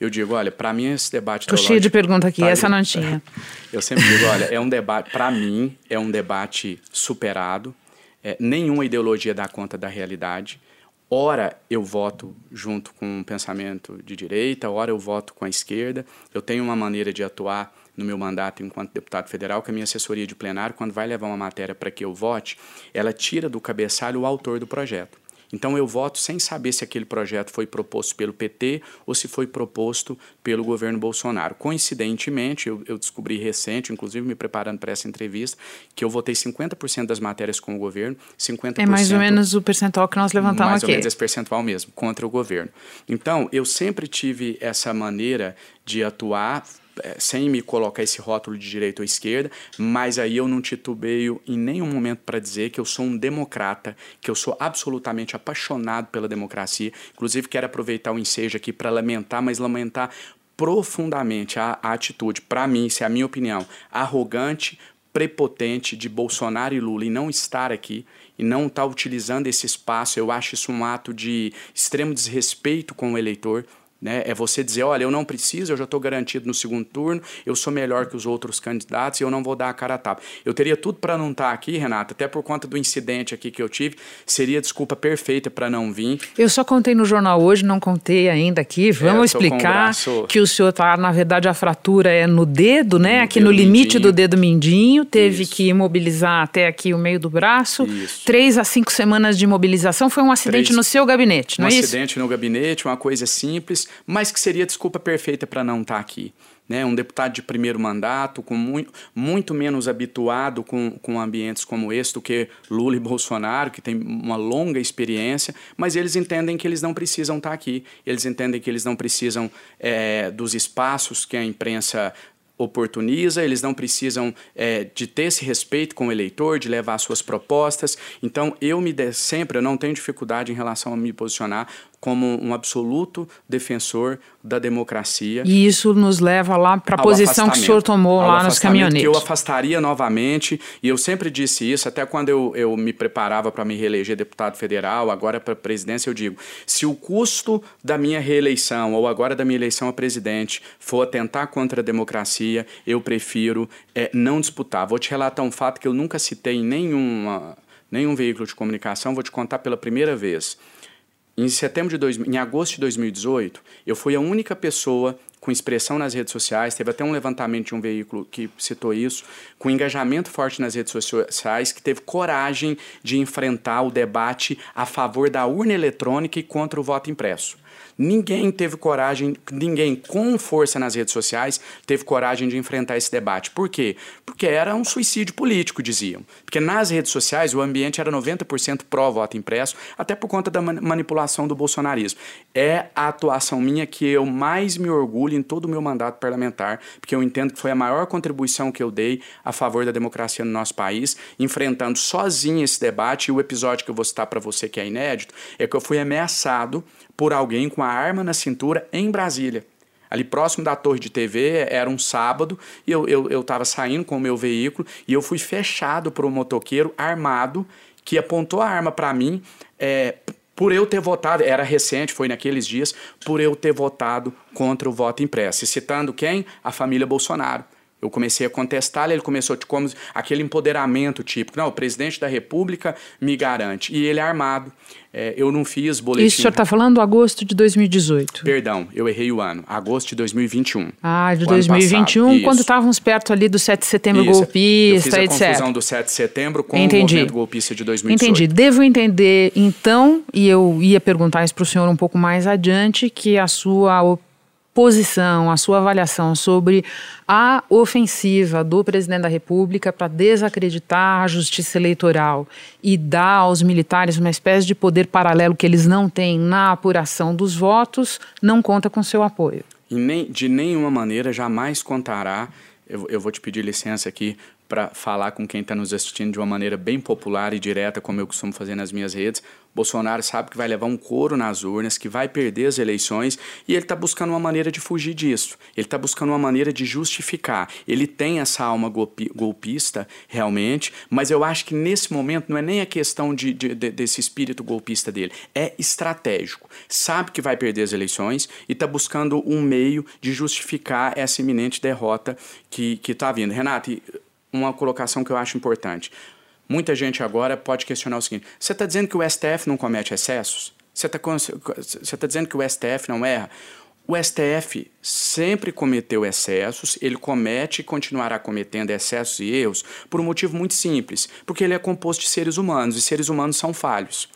Eu digo, olha, para mim esse debate. Tô cheio de pergunta aqui, tá, essa não tinha. Eu sempre digo, olha, é um debate, para mim, é um debate superado. É, nenhuma ideologia dá conta da realidade. Ora eu voto junto com um pensamento de direita, ora eu voto com a esquerda. Eu tenho uma maneira de atuar no meu mandato enquanto deputado federal, que a minha assessoria de plenário, quando vai levar uma matéria para que eu vote, ela tira do cabeçalho o autor do projeto. Então eu voto sem saber se aquele projeto foi proposto pelo PT ou se foi proposto pelo governo Bolsonaro. Coincidentemente, eu, eu descobri recente, inclusive me preparando para essa entrevista, que eu votei 50% das matérias com o governo, 50%. É mais ou menos o percentual que nós levantamos mais aqui. Mais ou menos esse percentual mesmo, contra o governo. Então, eu sempre tive essa maneira de atuar sem me colocar esse rótulo de direita ou esquerda, mas aí eu não titubeio em nenhum momento para dizer que eu sou um democrata, que eu sou absolutamente apaixonado pela democracia. Inclusive, quero aproveitar o ensejo aqui para lamentar, mas lamentar profundamente a, a atitude, para mim, se é a minha opinião, arrogante, prepotente de Bolsonaro e Lula e não estar aqui e não estar tá utilizando esse espaço. Eu acho isso um ato de extremo desrespeito com o eleitor Né? É você dizer, olha, eu não preciso, eu já estou garantido no segundo turno, eu sou melhor que os outros candidatos e eu não vou dar a cara a tapa. Eu teria tudo para não estar tá aqui, Renata, até por conta do incidente aqui que eu tive, seria desculpa perfeita para não vir. Eu só contei no jornal hoje, não contei ainda aqui. É, Vamos é, explicar braço... que o senhor está, na verdade, a fratura é no dedo, né? No aqui no limite mindinho. do dedo mindinho, teve Isso. que imobilizar até aqui o meio do braço. Isso. Três a cinco semanas de imobilização. Foi um acidente Três... no seu gabinete, não um é isso? Um acidente no gabinete, uma coisa simples mas que seria desculpa perfeita para não estar tá aqui. Né? Um deputado de primeiro mandato, com muito, muito menos habituado com, com ambientes como esse do que Lula e Bolsonaro, que tem uma longa experiência, mas eles entendem que eles não precisam estar tá aqui, eles entendem que eles não precisam é, dos espaços que a imprensa oportuniza, eles não precisam é, de ter esse respeito com o eleitor, de levar suas propostas. Então, eu me sempre, eu não tenho dificuldade em relação a me posicionar como um absoluto defensor da democracia. E isso nos leva lá para a posição que o senhor tomou lá nos caminhoneiros. Que eu afastaria novamente, e eu sempre disse isso, até quando eu, eu me preparava para me reeleger deputado federal, agora para presidência, eu digo: se o custo da minha reeleição, ou agora da minha eleição a presidente, for atentar contra a democracia, eu prefiro é, não disputar. Vou te relatar um fato que eu nunca citei em nenhuma, nenhum veículo de comunicação, vou te contar pela primeira vez. Em setembro de dois, em agosto de 2018, eu fui a única pessoa com expressão nas redes sociais, teve até um levantamento de um veículo que citou isso, com engajamento forte nas redes sociais, que teve coragem de enfrentar o debate a favor da urna eletrônica e contra o voto impresso. Ninguém teve coragem, ninguém com força nas redes sociais teve coragem de enfrentar esse debate. Por quê? Porque era um suicídio político, diziam. Porque nas redes sociais o ambiente era 90% pró-voto impresso, até por conta da manipulação do bolsonarismo. É a atuação minha que eu mais me orgulho em todo o meu mandato parlamentar, porque eu entendo que foi a maior contribuição que eu dei a favor da democracia no nosso país, enfrentando sozinho esse debate. E o episódio que eu vou citar para você, que é inédito, é que eu fui ameaçado por alguém com a arma na cintura em Brasília. Ali próximo da torre de TV, era um sábado, e eu estava eu, eu saindo com o meu veículo e eu fui fechado por um motoqueiro armado que apontou a arma para mim é, por eu ter votado, era recente, foi naqueles dias, por eu ter votado contra o voto impresso. E citando quem? A família Bolsonaro. Eu comecei a contestar, ele começou como aquele empoderamento típico. Não, o presidente da República me garante. E ele é armado. É, eu não fiz boletim. Isso o senhor está falando agosto de 2018? Perdão, eu errei o ano. Agosto de 2021. Ah, de 2021, quando estávamos perto ali do 7 de setembro Isso. golpista, eu fiz a confusão do 7 de setembro com Entendi. o movimento golpista de 2018. Entendi. Devo entender, então, e eu ia perguntar isso para o senhor um pouco mais adiante, que a sua opinião posição, a sua avaliação sobre a ofensiva do presidente da República para desacreditar a justiça eleitoral e dar aos militares uma espécie de poder paralelo que eles não têm na apuração dos votos, não conta com seu apoio. E nem, de nenhuma maneira jamais contará. Eu, eu vou te pedir licença aqui para falar com quem está nos assistindo de uma maneira bem popular e direta, como eu costumo fazer nas minhas redes. Bolsonaro sabe que vai levar um couro nas urnas, que vai perder as eleições e ele está buscando uma maneira de fugir disso. Ele está buscando uma maneira de justificar. Ele tem essa alma golpi golpista, realmente, mas eu acho que nesse momento não é nem a questão de, de, de, desse espírito golpista dele, é estratégico. Sabe que vai perder as eleições e está buscando um meio de justificar essa iminente derrota que está vindo. Renato, uma colocação que eu acho importante. Muita gente agora pode questionar o seguinte: você está dizendo que o STF não comete excessos? Você está tá dizendo que o STF não erra? O STF sempre cometeu excessos, ele comete e continuará cometendo excessos e erros por um motivo muito simples, porque ele é composto de seres humanos e seres humanos são falhos.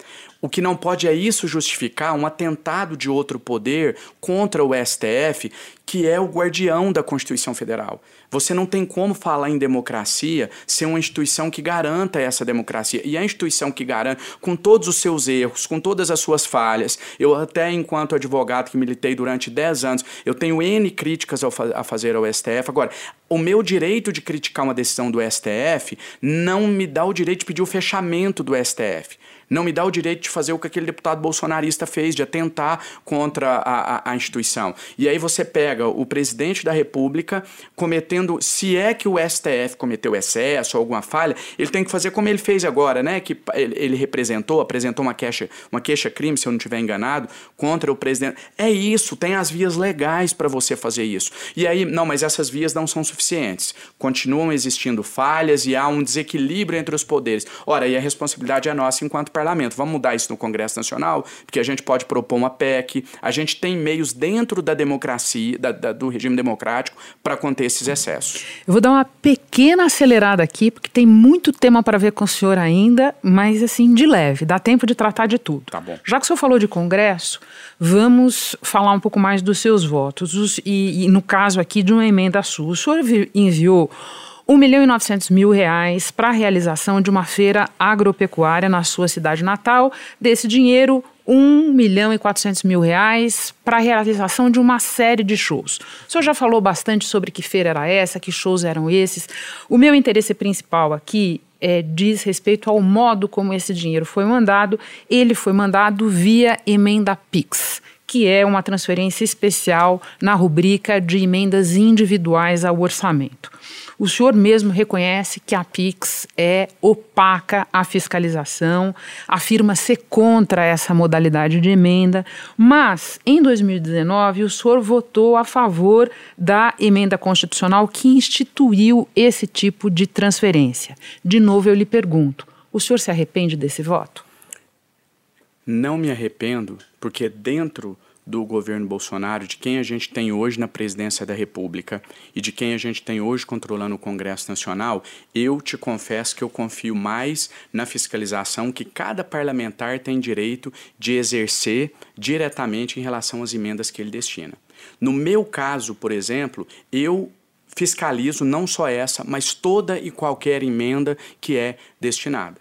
O que não pode é isso justificar um atentado de outro poder contra o STF, que é o guardião da Constituição Federal. Você não tem como falar em democracia sem uma instituição que garanta essa democracia. E a instituição que garante, com todos os seus erros, com todas as suas falhas, eu até enquanto advogado que militei durante 10 anos, eu tenho N críticas a fazer ao STF. Agora, o meu direito de criticar uma decisão do STF não me dá o direito de pedir o fechamento do STF não me dá o direito de fazer o que aquele deputado bolsonarista fez, de atentar contra a, a, a, instituição. E aí você pega o presidente da República cometendo, se é que o STF cometeu excesso ou alguma falha, ele tem que fazer como ele fez agora, né? Que ele, ele representou, apresentou uma queixa, uma queixa-crime, se eu não estiver enganado, contra o presidente. É isso, tem as vias legais para você fazer isso. E aí, não, mas essas vias não são suficientes. Continuam existindo falhas e há um desequilíbrio entre os poderes. Ora, e a responsabilidade é nossa enquanto parlamento. Vamos mudar isso no Congresso Nacional, porque a gente pode propor uma PEC, a gente tem meios dentro da democracia, da, da, do regime democrático, para conter esses excessos. Eu vou dar uma pequena acelerada aqui, porque tem muito tema para ver com o senhor ainda, mas assim, de leve, dá tempo de tratar de tudo. Tá bom. Já que o senhor falou de Congresso, vamos falar um pouco mais dos seus votos, os, e, e no caso aqui de uma emenda sua. O senhor enviou 1 milhão e 900 mil reais para a realização de uma feira agropecuária na sua cidade natal. Desse dinheiro, 1 milhão e 400 mil reais para a realização de uma série de shows. O senhor já falou bastante sobre que feira era essa, que shows eram esses. O meu interesse principal aqui é, diz respeito ao modo como esse dinheiro foi mandado. Ele foi mandado via emenda PIX que é uma transferência especial na rubrica de emendas individuais ao orçamento. O senhor mesmo reconhece que a Pix é opaca à fiscalização, afirma ser contra essa modalidade de emenda, mas em 2019 o senhor votou a favor da emenda constitucional que instituiu esse tipo de transferência. De novo eu lhe pergunto, o senhor se arrepende desse voto? Não me arrependo, porque dentro do governo Bolsonaro, de quem a gente tem hoje na presidência da República e de quem a gente tem hoje controlando o Congresso Nacional, eu te confesso que eu confio mais na fiscalização que cada parlamentar tem direito de exercer diretamente em relação às emendas que ele destina. No meu caso, por exemplo, eu fiscalizo não só essa, mas toda e qualquer emenda que é destinada.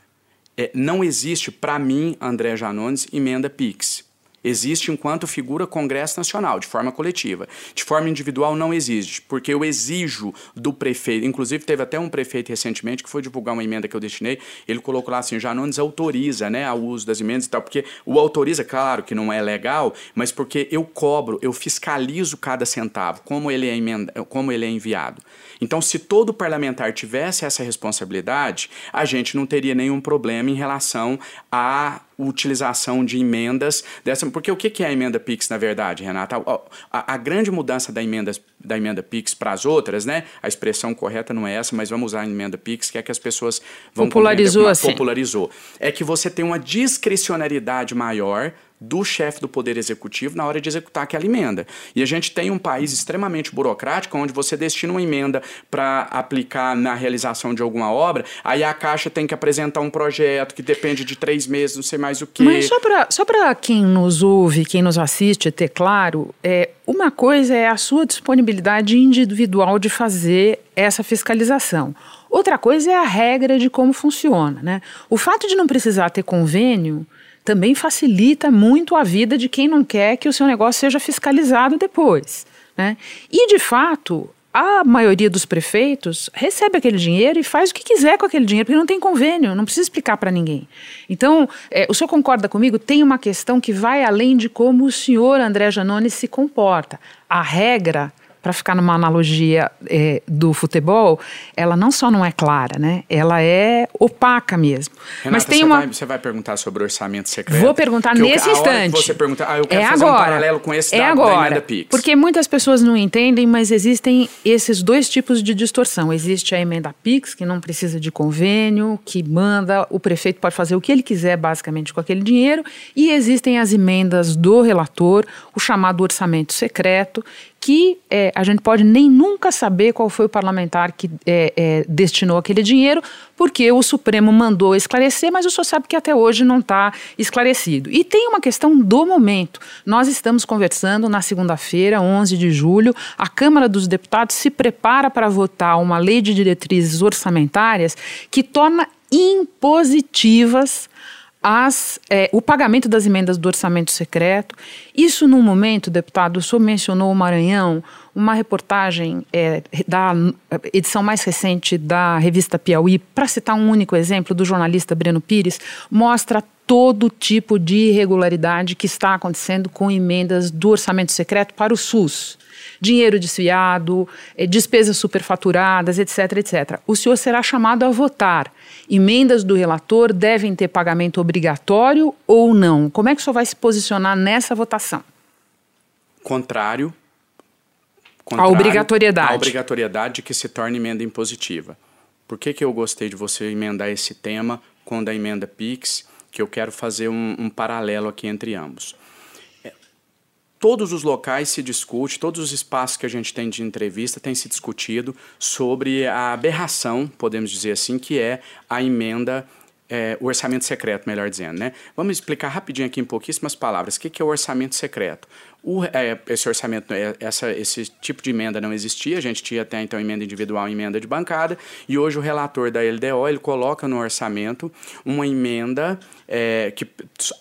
É, não existe, para mim, André Janones, emenda PIX existe enquanto figura Congresso Nacional, de forma coletiva. De forma individual não existe, porque eu exijo do prefeito, inclusive teve até um prefeito recentemente que foi divulgar uma emenda que eu destinei, ele colocou lá assim, já não desautoriza né, o uso das emendas e tal, porque o autoriza, claro que não é legal, mas porque eu cobro, eu fiscalizo cada centavo, como ele é, emenda, como ele é enviado. Então, se todo parlamentar tivesse essa responsabilidade, a gente não teria nenhum problema em relação à utilização de emendas dessa. Porque o que é a emenda PIX, na verdade, Renata? A, a, a grande mudança da emenda, da emenda PIX para as outras, né? A expressão correta não é essa, mas vamos usar a emenda PIX, que é que as pessoas vão popularizou assim. popularizou. É que você tem uma discricionariedade maior do chefe do Poder Executivo na hora de executar aquela emenda. E a gente tem um país extremamente burocrático, onde você destina uma emenda para aplicar na realização de alguma obra, aí a Caixa tem que apresentar um projeto que depende de três meses, não sei mais o quê. Mas só para quem nos ouve, quem nos assiste, ter claro, é, uma coisa é a sua disponibilidade individual de fazer essa fiscalização. Outra coisa é a regra de como funciona. Né? O fato de não precisar ter convênio também facilita muito a vida de quem não quer que o seu negócio seja fiscalizado depois. Né? E, de fato, a maioria dos prefeitos recebe aquele dinheiro e faz o que quiser com aquele dinheiro, porque não tem convênio, não precisa explicar para ninguém. Então, é, o senhor concorda comigo? Tem uma questão que vai além de como o senhor André Janone se comporta. A regra para ficar numa analogia é, do futebol, ela não só não é clara, né? Ela é opaca mesmo. Renata, Mas tem você uma. Vai, você vai perguntar sobre orçamento secreto? Vou perguntar nesse instante. você pergunta, ah, eu quero é fazer agora. um paralelo com esse é da, agora. da Pix. Porque muitas pessoas não entendem, mas existem esses dois tipos de distorção. Existe a emenda Pix, que não precisa de convênio, que manda, o prefeito pode fazer o que ele quiser, basicamente, com aquele dinheiro, e existem as emendas do relator, o chamado orçamento secreto, que é, a gente pode nem nunca saber qual foi o parlamentar que é, é, destinou aquele dinheiro, porque o Supremo mandou esclarecer, mas o senhor sabe que até hoje não está esclarecido. E tem uma questão do momento. Nós estamos conversando na segunda-feira, 11 de julho, a Câmara dos Deputados se prepara para votar uma lei de diretrizes orçamentárias que torna impositivas as, é, o pagamento das emendas do orçamento secreto. Isso num momento, deputado, o senhor mencionou o Maranhão, uma reportagem é, da edição mais recente da revista Piauí, para citar um único exemplo, do jornalista Breno Pires, mostra todo tipo de irregularidade que está acontecendo com emendas do orçamento secreto para o SUS dinheiro desviado, é, despesas superfaturadas, etc, etc. O senhor será chamado a votar. Emendas do relator devem ter pagamento obrigatório ou não? Como é que o senhor vai se posicionar nessa votação? Contrário. contrário a obrigatoriedade. A obrigatoriedade de que se torne emenda impositiva. Por que, que eu gostei de você emendar esse tema com a emenda PIX? Que eu quero fazer um, um paralelo aqui entre ambos todos os locais se discute, todos os espaços que a gente tem de entrevista tem se discutido sobre a aberração, podemos dizer assim, que é a emenda é, o orçamento secreto, melhor dizendo, né? Vamos explicar rapidinho aqui em pouquíssimas palavras. O que, que é o orçamento secreto? O, é, esse orçamento, é, essa, esse tipo de emenda não existia, a gente tinha até então emenda individual e emenda de bancada, e hoje o relator da LDO ele coloca no orçamento uma emenda é, que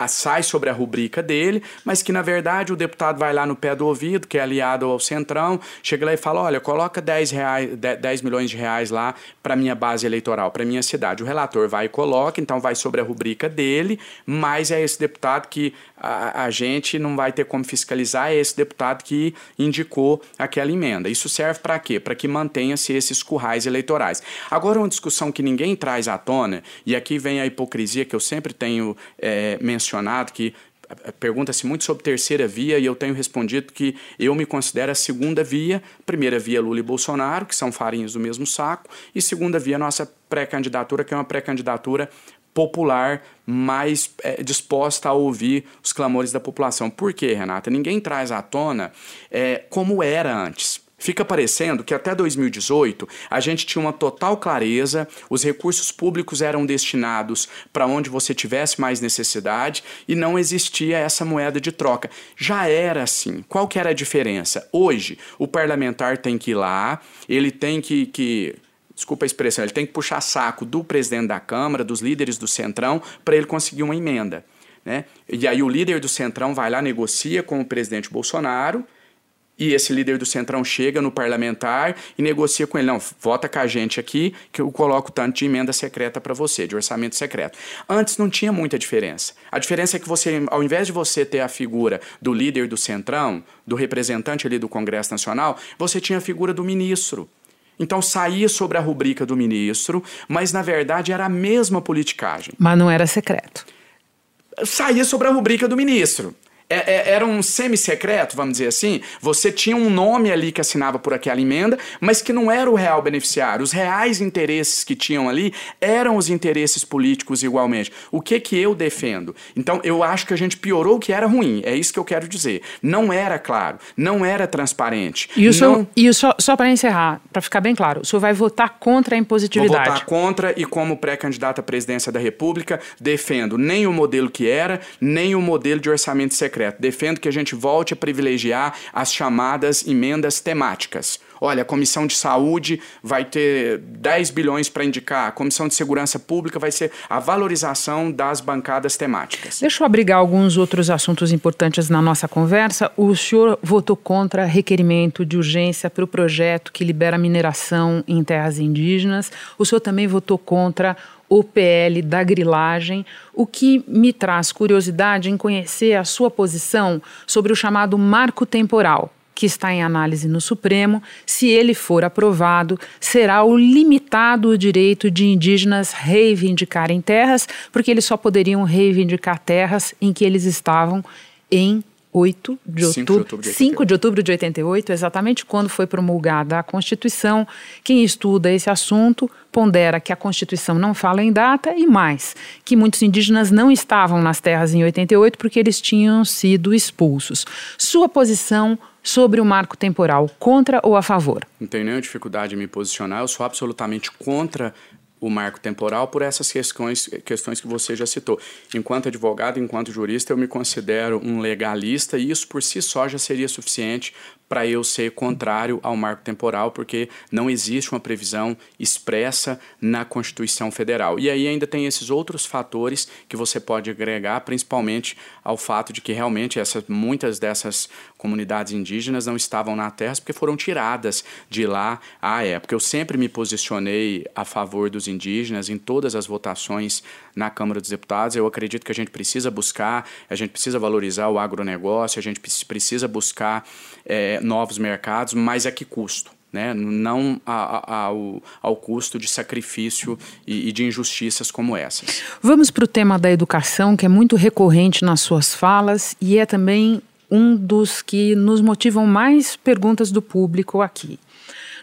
sai sobre a rubrica dele, mas que na verdade o deputado vai lá no pé do ouvido, que é aliado ao Centrão, chega lá e fala: olha, coloca 10, reais, 10 milhões de reais lá para minha base eleitoral, para minha cidade. O relator vai e coloca, então vai sobre a rubrica dele, mas é esse deputado que a, a gente não vai ter como fiscalizar, é esse deputado que indicou aquela emenda. Isso serve para quê? Para que mantenha-se esses currais eleitorais. Agora, uma discussão que ninguém traz à tona, e aqui vem a hipocrisia que eu sempre tenho é, mencionado, que pergunta-se muito sobre terceira via e eu tenho respondido que eu me considero a segunda via, primeira via Lula e Bolsonaro, que são farinhas do mesmo saco, e segunda via nossa pré-candidatura, que é uma pré-candidatura popular, mais é, disposta a ouvir os clamores da população. Por quê, Renata? Ninguém traz à tona é, como era antes. Fica parecendo que até 2018 a gente tinha uma total clareza, os recursos públicos eram destinados para onde você tivesse mais necessidade e não existia essa moeda de troca. Já era assim. Qual que era a diferença? Hoje, o parlamentar tem que ir lá, ele tem que, que desculpa a expressão, ele tem que puxar saco do presidente da Câmara, dos líderes do Centrão, para ele conseguir uma emenda. Né? E aí o líder do Centrão vai lá, negocia com o presidente Bolsonaro, e esse líder do Centrão chega no parlamentar e negocia com ele. Não, vota com a gente aqui que eu coloco tanto de emenda secreta para você, de orçamento secreto. Antes não tinha muita diferença. A diferença é que você, ao invés de você ter a figura do líder do Centrão, do representante ali do Congresso Nacional, você tinha a figura do ministro. Então saía sobre a rubrica do ministro, mas na verdade era a mesma politicagem. Mas não era secreto. Saía sobre a rubrica do ministro. É, é, era um semi-secreto, vamos dizer assim. Você tinha um nome ali que assinava por aquela emenda, mas que não era o real beneficiário. Os reais interesses que tinham ali eram os interesses políticos igualmente. O que que eu defendo? Então, eu acho que a gente piorou o que era ruim. É isso que eu quero dizer. Não era claro, não era transparente. E, o não... e o só, só para encerrar, para ficar bem claro, o senhor vai votar contra a impositividade? Vou votar contra e, como pré-candidato à presidência da República, defendo nem o modelo que era, nem o modelo de orçamento secreto secreto. Defendo que a gente volte a privilegiar as chamadas emendas temáticas. Olha, a Comissão de Saúde vai ter 10 bilhões para indicar, a Comissão de Segurança Pública vai ser a valorização das bancadas temáticas. Deixa eu abrigar alguns outros assuntos importantes na nossa conversa. O senhor votou contra requerimento de urgência para o projeto que libera mineração em terras indígenas. O senhor também votou contra o PL da grilagem, o que me traz curiosidade em conhecer a sua posição sobre o chamado marco temporal, que está em análise no Supremo, se ele for aprovado, será o limitado direito de indígenas reivindicarem terras, porque eles só poderiam reivindicar terras em que eles estavam em 8 de outubro, 5 de outubro de 5 de outubro de 88, exatamente quando foi promulgada a Constituição. Quem estuda esse assunto pondera que a Constituição não fala em data e mais, que muitos indígenas não estavam nas terras em 88 porque eles tinham sido expulsos. Sua posição sobre o marco temporal, contra ou a favor? Não tenho nenhuma dificuldade em me posicionar, eu sou absolutamente contra o marco temporal por essas questões, questões que você já citou. Enquanto advogado, enquanto jurista, eu me considero um legalista e isso por si só já seria suficiente para eu ser contrário ao marco temporal, porque não existe uma previsão expressa na Constituição Federal. E aí ainda tem esses outros fatores que você pode agregar, principalmente ao fato de que realmente essas, muitas dessas comunidades indígenas não estavam na terra porque foram tiradas de lá à época. Eu sempre me posicionei a favor dos indígenas em todas as votações na Câmara dos Deputados. Eu acredito que a gente precisa buscar, a gente precisa valorizar o agronegócio, a gente precisa buscar é, novos mercados, mas a que custo? Né? não a, a, ao, ao custo de sacrifício e, e, de injustiças como essas. Vamos para o tema da educação, que é muito recorrente nas suas falas e é também um dos que nos motivam mais perguntas do público aqui.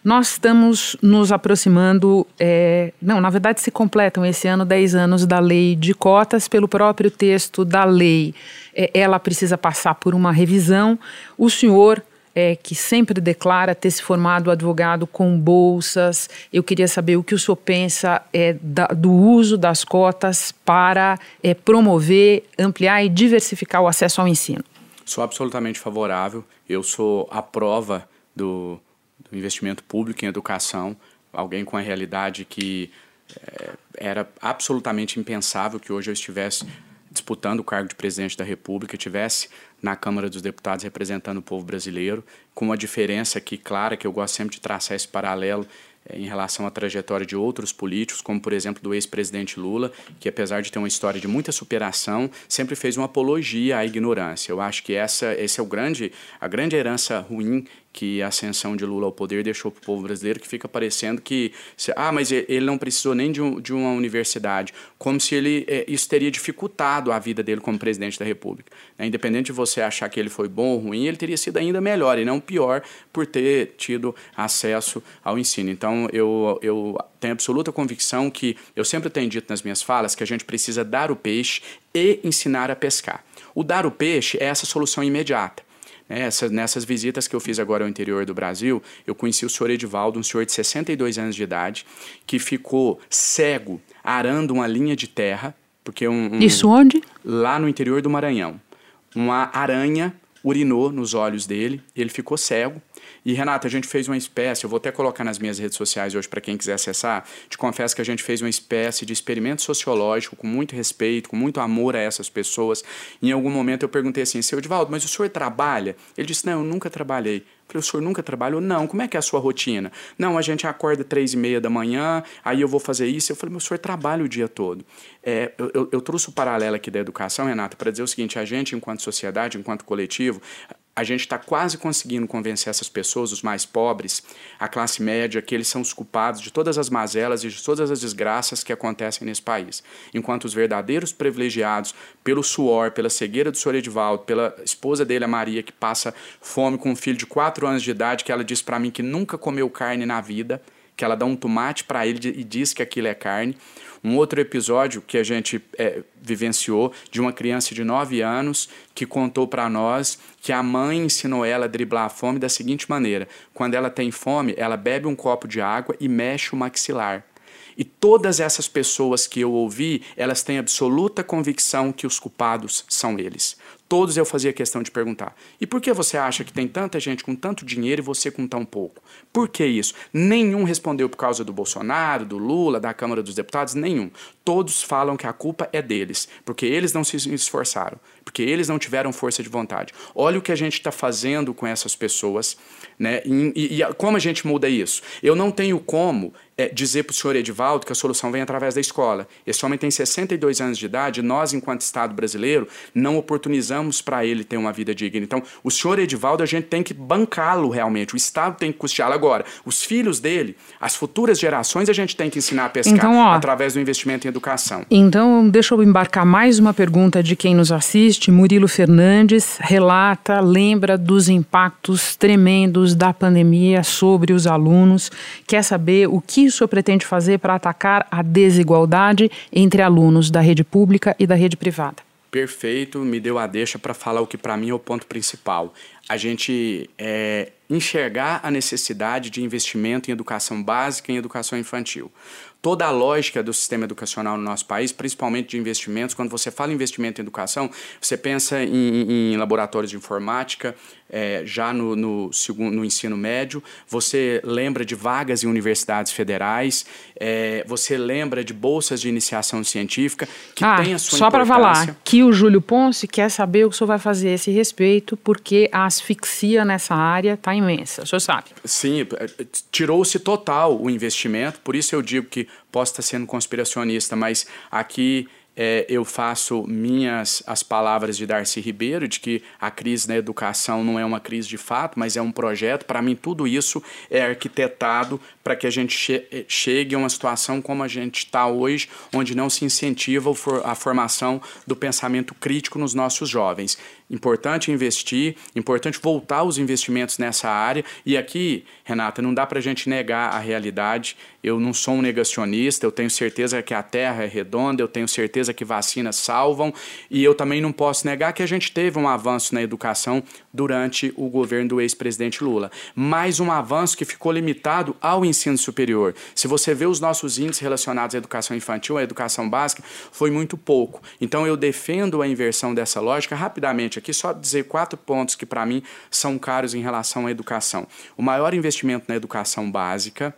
Nós estamos nos aproximando, é, não, na verdade se completam esse ano 10 anos da lei de cotas, pelo próprio texto da lei. É, ela precisa passar por uma revisão. O senhor, é, que sempre declara ter se formado advogado com bolsas, eu queria saber o que o senhor pensa é, da, do uso das cotas para é, promover, ampliar e diversificar o acesso ao ensino. Sou absolutamente favorável. Eu sou a prova do do investimento público em educação, alguém com a realidade que é, era absolutamente impensável que hoje eu estivesse disputando o cargo de presidente da República, estivesse na Câmara dos Deputados representando o povo brasileiro, com uma diferença aqui clara, que eu gosto sempre de traçar esse paralelo é, em relação à trajetória de outros políticos, como por exemplo do ex-presidente Lula, que apesar de ter uma história de muita superação, sempre fez uma apologia à ignorância. Eu acho que essa esse é o grande a grande herança ruim que a ascensão de Lula ao poder deixou para o povo brasileiro, que fica parecendo que, ah, mas ele não precisou nem de, um, de uma universidade, como se ele é, isso teria dificultado a vida dele como presidente da República. Né? Independente de você achar que ele foi bom ou ruim, ele teria sido ainda melhor e não pior por ter tido acesso ao ensino. Então, eu, eu tenho absoluta convicção que, eu sempre tenho dito nas minhas falas, que a gente precisa dar o peixe e ensinar a pescar. O dar o peixe é essa solução imediata. Essa, nessas visitas que eu fiz agora ao interior do Brasil, eu conheci o senhor Edivaldo, um senhor de 62 anos de idade, que ficou cego arando uma linha de terra. Porque um, um, Isso onde? Lá no interior do Maranhão. Uma aranha urinou nos olhos dele, ele ficou cego. E Renata, a gente fez uma espécie, eu vou até colocar nas minhas redes sociais hoje para quem quiser acessar. Te confesso que a gente fez uma espécie de experimento sociológico com muito respeito, com muito amor a essas pessoas. Em algum momento eu perguntei assim: "Seu Edvaldo, mas o senhor trabalha?" Ele disse: "Não, eu nunca trabalhei." Falei, o senhor nunca trabalhou? Não. Como é que é a sua rotina? Não, a gente acorda três e meia da manhã, aí eu vou fazer isso. Eu falei, meu senhor trabalha o dia todo. É, eu, eu, eu trouxe o paralelo aqui da educação, Renata, para dizer o seguinte: a gente, enquanto sociedade, enquanto coletivo, a gente está quase conseguindo convencer essas pessoas, os mais pobres, a classe média, que eles são os culpados de todas as mazelas e de todas as desgraças que acontecem nesse país. Enquanto os verdadeiros privilegiados, pelo suor, pela cegueira do senhor Edivaldo, pela esposa dele, a Maria, que passa fome com um filho de 4 anos de idade, que ela diz para mim que nunca comeu carne na vida, que ela dá um tomate para ele e diz que aquilo é carne. Um outro episódio que a gente é, vivenciou de uma criança de 9 anos que contou para nós que a mãe ensinou ela a driblar a fome da seguinte maneira: quando ela tem fome, ela bebe um copo de água e mexe o maxilar. E todas essas pessoas que eu ouvi, elas têm absoluta convicção que os culpados são eles todos eu fazia questão de perguntar: e por que você acha que tem tanta gente com tanto dinheiro e você com tão pouco? Por que isso? Nenhum respondeu por causa do Bolsonaro, do Lula, da Câmara dos Deputados, nenhum. Todos falam que a culpa é deles, porque eles não se esforçaram, porque eles não tiveram força de vontade. Olha o que a gente está fazendo com essas pessoas, né? E, e, e, como a gente muda isso? Eu não tenho como é, dizer para o senhor Edivaldo que a solução vem através da escola. Esse homem tem 62 anos de idade, nós, enquanto Estado brasileiro, não oportunizamos para ele ter uma vida digna. Então, o senhor Edivaldo, a gente tem que bancá-lo realmente, o Estado tem que custeá-lo. Agora, os filhos dele, as futuras gerações, a gente tem que ensinar a pescar então, ó, através do investimento em educação. Então, deixa eu embarcar mais uma pergunta de quem nos assiste. Murilo Fernandes relata, lembra dos impactos tremendos da pandemia sobre os alunos, quer saber o que o senhor pretende fazer para atacar a desigualdade entre alunos da rede pública e da rede privada? Perfeito, me deu a deixa para falar o que para mim é o ponto principal. A gente é, enxergar a necessidade de investimento em educação básica e em educação infantil toda a lógica do sistema educacional no nosso país, principalmente de investimentos. Quando você fala investimento em educação, você pensa em, em laboratórios de informática, é, já no, no, segundo, no ensino médio, você lembra de vagas em universidades federais, é, você lembra de bolsas de iniciação científica, que ah, tem a sua só para falar que o Júlio Ponce quer saber o que o senhor vai fazer a esse respeito, porque a asfixia nessa área está imensa, o senhor sabe. Sim, é, tirou-se total o investimento, por isso eu digo que posso estar sendo conspiracionista, mas aqui é, eu faço minhas as palavras de Darcy Ribeiro, de que a crise na educação não é uma crise de fato, mas é um projeto. Para mim, tudo isso é arquitetado para que a gente che chegue a uma situação como a gente está hoje, onde não se incentiva a formação do pensamento crítico nos nossos jovens. Importante investir, importante voltar os investimentos nessa área. E aqui, Renata, não dá para a gente negar a realidade. Eu não sou um negacionista, eu tenho certeza que a Terra é redonda, eu tenho certeza que vacinas salvam, e eu também não posso negar que a gente teve um avanço na educação durante o governo do ex-presidente Lula. Mas um avanço que ficou limitado ao ensino superior. Se você vê os nossos índices relacionados à educação infantil, à educação básica, foi muito pouco. Então eu defendo a inversão dessa lógica rapidamente aqui, só dizer quatro pontos que para mim são caros em relação à educação. O maior investimento na educação básica,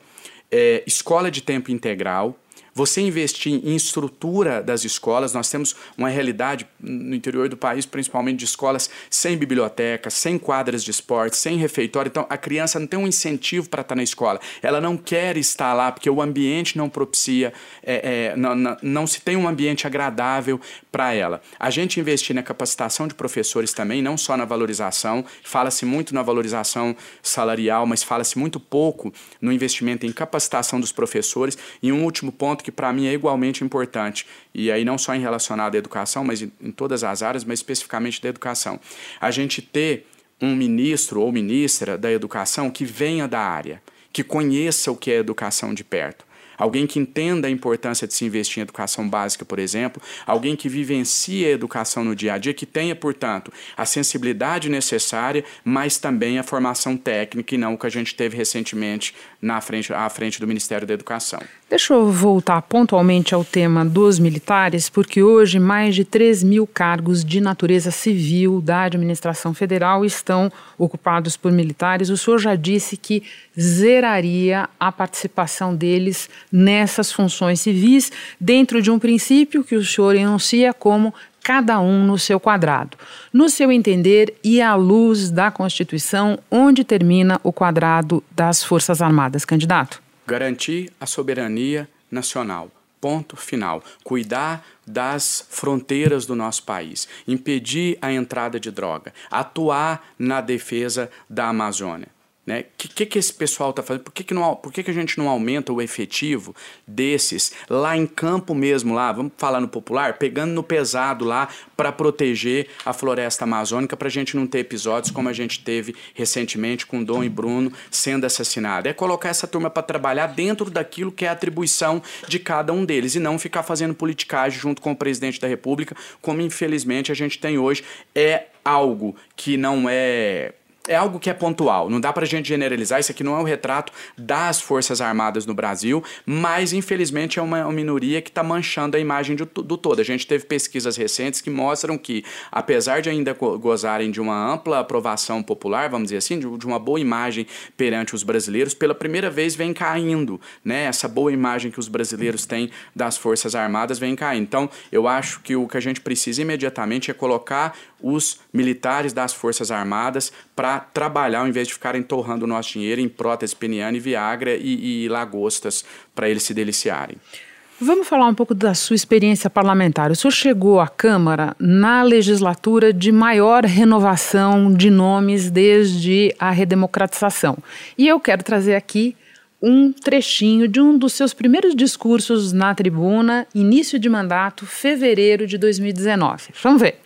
é, escola de tempo integral, você investir em estrutura das escolas, nós temos uma realidade no interior do país, principalmente de escolas sem biblioteca, sem quadras de esporte, sem refeitório. Então a criança não tem um incentivo para estar na escola. Ela não quer estar lá porque o ambiente não propicia, é, é, não, não, não se tem um ambiente agradável para ela. A gente investir na capacitação de professores também, não só na valorização, fala-se muito na valorização salarial, mas fala-se muito pouco no investimento em capacitação dos professores. E um último ponto que para mim é igualmente importante, e aí não só em relacionado à educação, mas em, em todas as áreas, mas especificamente da educação. A gente ter um ministro ou ministra da educação que venha da área, que conheça o que é educação de perto alguém que entenda a importância de se investir em educação básica, por exemplo, alguém que vivencie a educação no dia a dia, que tenha, portanto, a sensibilidade necessária, mas também a formação técnica e não o que a gente teve recentemente na frente, à frente do Ministério da Educação. Deixa eu voltar pontualmente ao tema dos militares, porque hoje mais de 3 mil cargos de natureza civil da administração federal estão ocupados por militares. O senhor já disse que zeraria a participação deles nessas funções civis, dentro de um princípio que o senhor enuncia como cada um no seu quadrado. No seu entender e à luz da Constituição, onde termina o quadrado das Forças Armadas, candidato? Garantir a soberania nacional. Ponto final. Cuidar das fronteiras do nosso país, impedir a entrada de droga, atuar na defesa da Amazônia. Né? Que, que, que, esse pessoal está fazendo? Por, que, que, não, por que, que a gente não aumenta o efetivo desses lá em campo mesmo, lá, vamos falar no popular, pegando no pesado lá para proteger a floresta amazônica, para a gente não ter episódios como a gente teve recentemente com Dom e Bruno sendo assassinados? É colocar essa turma para trabalhar dentro daquilo que é a atribuição de cada um deles e não ficar fazendo politicagem junto com o presidente da República, como infelizmente a gente tem hoje. É algo que não é é algo que é pontual, não dá para a gente generalizar. Isso aqui não é o retrato das Forças Armadas no Brasil, mas infelizmente é uma, minoria que está manchando a imagem do, do, todo. A gente teve pesquisas recentes que mostram que, apesar de ainda gozarem de uma ampla aprovação popular, vamos dizer assim, de, de uma boa imagem perante os brasileiros, pela primeira vez vem caindo, né? Essa boa imagem que os brasileiros têm das Forças Armadas vem caindo. Então, eu acho que o que a gente precisa imediatamente é colocar os militares das Forças Armadas para trabalhar, ao invés de ficarem torrando o nosso dinheiro em prótese peniana e Viagra e, e lagostas para eles se deliciarem. Vamos falar um pouco da sua experiência parlamentar. O senhor chegou à Câmara na legislatura de maior renovação de nomes desde a redemocratização. E eu quero trazer aqui um trechinho de um dos seus primeiros discursos na tribuna, início de mandato, fevereiro de 2019. Vamos ver.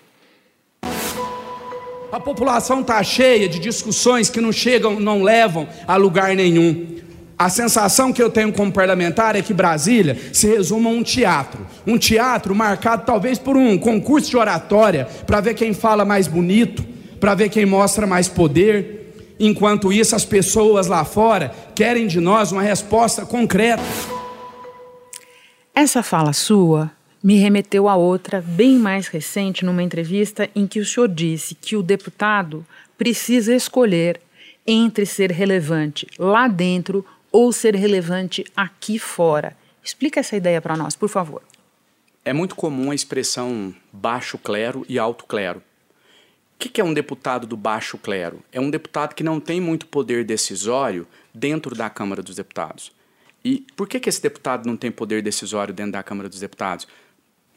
A população está cheia de discussões que não chegam, não levam a lugar nenhum. A sensação que eu tenho como parlamentar é que Brasília se resume a um teatro. Um teatro marcado talvez por um concurso de oratória, para ver quem fala mais bonito, para ver quem mostra mais poder. Enquanto isso, as pessoas lá fora querem de nós uma resposta concreta. Essa fala sua me remeteu a outra, bem mais recente, numa entrevista em que o senhor disse que o deputado precisa escolher entre ser relevante lá dentro ou ser relevante aqui fora. Explica essa ideia para nós, por favor. É muito comum a expressão baixo clero e alto clero. O que é um deputado do baixo clero? É um deputado que não tem muito poder decisório dentro da Câmara dos Deputados. E por que, que esse deputado não tem poder decisório dentro da Câmara dos Deputados?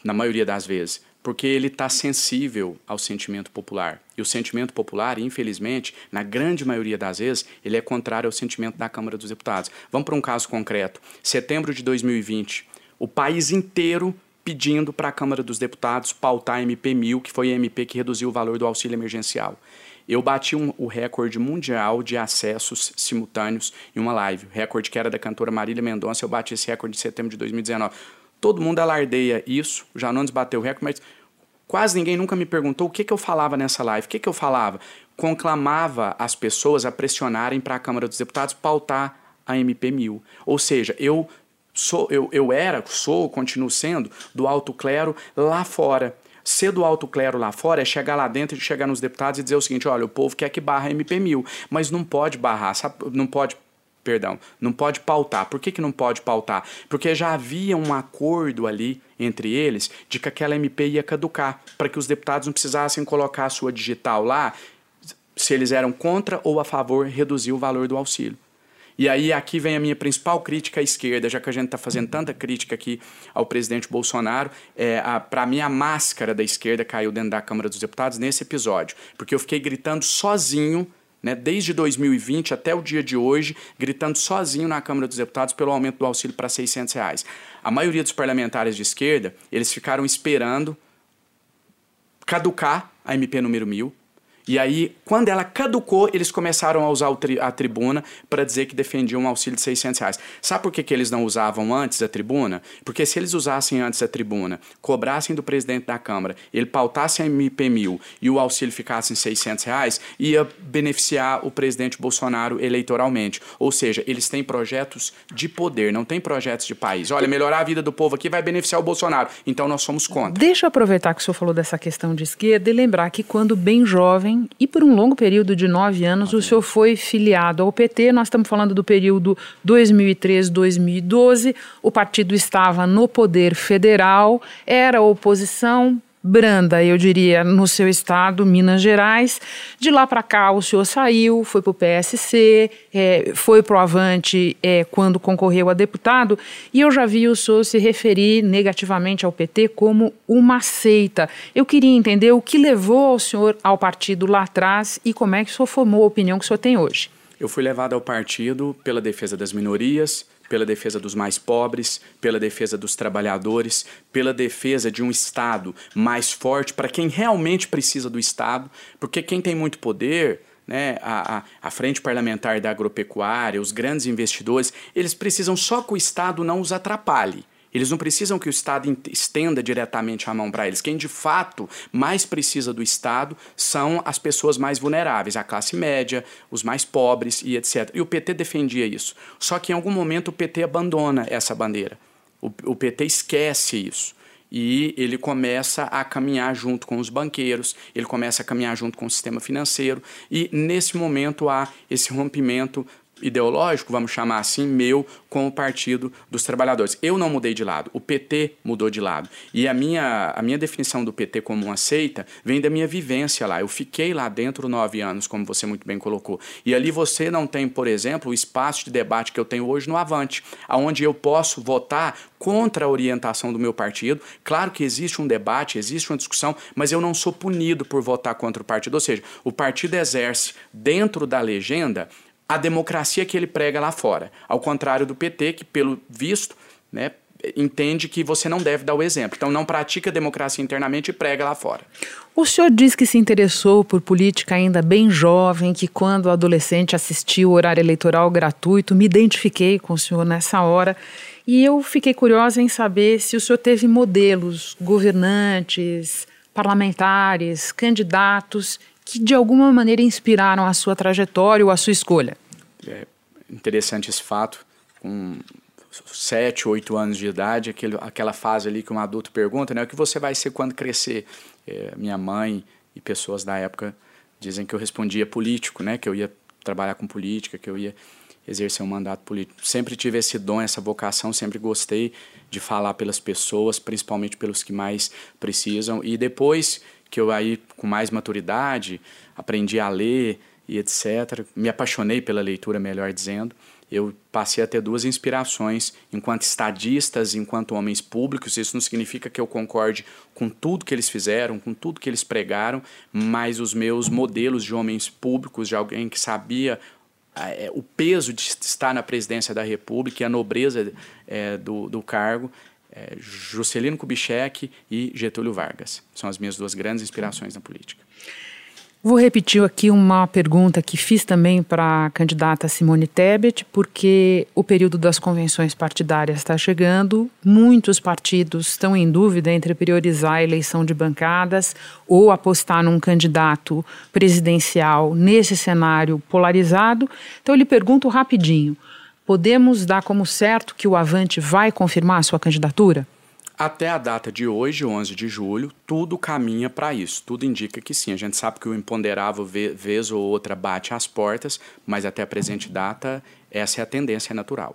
Na maioria das vezes. Porque ele está sensível ao sentimento popular. E o sentimento popular, infelizmente, na grande maioria das vezes, ele é contrário ao sentimento da Câmara dos Deputados. Vamos para um caso concreto. Setembro de 2020, o país inteiro pedindo para a Câmara dos Deputados pautar a MP 1000, que foi a MP que reduziu o valor do auxílio emergencial. Eu bati um, o recorde mundial de acessos simultâneos em uma live. O recorde que era da cantora Marília Mendonça, eu bati esse recorde em setembro de 2019. Todo mundo alardeia isso, o Janones bateu o recorde, mas quase ninguém nunca me perguntou o que, que eu falava nessa live. O que, que eu falava? Conclamava as pessoas a pressionarem para a Câmara dos Deputados pautar a MP 1000. Ou seja, eu sou, eu, eu era, sou, continuo sendo, do alto clero lá fora. Ser do alto clero lá fora é chegar lá dentro e chegar nos deputados e dizer o seguinte: olha, o povo quer que barra MP1000, mas não pode barrar, sabe? não pode perdão, não pode pautar. Por que, que não pode pautar? Porque já havia um acordo ali entre eles de que aquela MP ia caducar, para que os deputados não precisassem colocar a sua digital lá, se eles eram contra ou a favor, reduzir o valor do auxílio. E aí aqui vem a minha principal crítica à esquerda, já que a gente está fazendo tanta crítica aqui ao presidente Bolsonaro. É, Para mim, a máscara da esquerda caiu dentro da Câmara dos Deputados nesse episódio, porque eu fiquei gritando sozinho né, desde 2020 até o dia de hoje, gritando sozinho na Câmara dos Deputados pelo aumento do auxílio para 600 reais. A maioria dos parlamentares de esquerda, eles ficaram esperando caducar a MP número 1000, e aí, quando ela caducou, eles começaram a usar a tribuna para dizer que defendiam um auxílio de 600 reais. Sabe por que, que eles não usavam antes a tribuna? Porque se eles usassem antes a tribuna, cobrassem do presidente da Câmara, ele pautasse a MP1000 e o auxílio ficasse em 600 reais, ia beneficiar o presidente Bolsonaro eleitoralmente. Ou seja, eles têm projetos de poder, não têm projetos de país. Olha, melhorar a vida do povo aqui vai beneficiar o Bolsonaro. Então nós somos contra. Deixa eu aproveitar que o senhor falou dessa questão de esquerda e lembrar que quando bem jovem, e por um longo período de nove anos o senhor foi filiado ao PT. Nós estamos falando do período 2003-2012. O partido estava no poder federal, era oposição, branda, eu diria, no seu estado, Minas Gerais. De lá para cá, o senhor saiu, foi para o PSC, é, foi para o Avante é, quando concorreu a deputado, e eu já vi o senhor se referir negativamente ao PT como uma seita. Eu queria entender o que levou ao senhor ao partido lá atrás e como é que o senhor formou a opinião que o senhor tem hoje. Eu fui levado ao partido pela defesa das minorias, pela defesa dos mais pobres, pela defesa dos trabalhadores, pela defesa de um Estado mais forte para quem realmente precisa do Estado, porque quem tem muito poder. Né, a, a, a, frente parlamentar da agropecuária, os grandes investidores, eles precisam só que o Estado não os atrapalhe. Eles não precisam que o Estado estenda diretamente a mão para eles. Quem de fato mais precisa do Estado são as pessoas mais vulneráveis, a classe média, os mais pobres e etc. E o PT defendia isso. Só que em algum momento o PT abandona essa bandeira. O, o PT esquece isso e ele começa a caminhar junto com os banqueiros, ele começa a caminhar junto com o sistema financeiro, e nesse momento há esse rompimento ideológico, vamos chamar assim, meu com o Partido dos Trabalhadores. Eu não mudei de lado, o PT mudou de lado. E a minha, a minha definição do PT como uma seita vem da minha vivência lá. Eu fiquei lá dentro nove anos, como você muito bem colocou. E ali você não tem, por exemplo, o espaço de debate que eu tenho hoje no Avante, aonde eu posso votar contra a orientação do meu partido. Claro que existe um debate, existe uma discussão, mas eu não sou punido por votar contra o partido. Ou seja, o partido exerce dentro da legenda a democracia que ele prega lá fora. Ao contrário do PT, que, pelo visto, né, entende que você não deve dar o exemplo. Então, não pratica democracia internamente e prega lá fora. O senhor diz que se interessou por política ainda bem jovem, que quando adolescente assistiu o horário eleitoral gratuito, me identifiquei com o senhor nessa hora. E eu fiquei curiosa em saber se o senhor teve modelos, governantes, parlamentares, candidatos que de alguma maneira inspiraram a sua trajetória ou a sua escolha? É interessante esse fato. Com sete, oito anos de idade, aquele, aquela fase ali que um adulto pergunta, né, o que você vai ser quando crescer? É, minha mãe e pessoas da época dizem que eu respondia político, né, que eu ia trabalhar com política, que eu ia exercer um mandato político. Sempre tive esse dom, essa vocação, sempre gostei de falar pelas pessoas, principalmente pelos que mais precisam. E depois que eu aí com mais maturidade aprendi a ler e etc, me apaixonei pela leitura, melhor dizendo, eu passei a ter duas inspirações enquanto estadistas, enquanto homens públicos. Isso não significa que eu concorde com tudo que eles fizeram, com tudo que eles pregaram, mas os meus modelos de homens públicos, de alguém que sabia é, o peso de estar na presidência da República e a nobreza é, do, do cargo, é, Juscelino Kubitschek e Getúlio Vargas. São as minhas duas grandes inspirações na política. Vou repetir aqui uma pergunta que fiz também para a candidata Simone Tebet, porque o período das convenções partidárias está chegando, muitos partidos estão em dúvida entre priorizar a eleição de bancadas ou apostar num candidato presidencial nesse cenário polarizado. Então, eu lhe pergunto rapidinho: podemos dar como certo que o Avante vai confirmar a sua candidatura? Até a data de hoje, 11 de julho, tudo caminha para isso. Tudo indica que sim. A gente sabe que o imponderável, vez ou outra, bate às portas, mas até a presente data, essa é a tendência natural.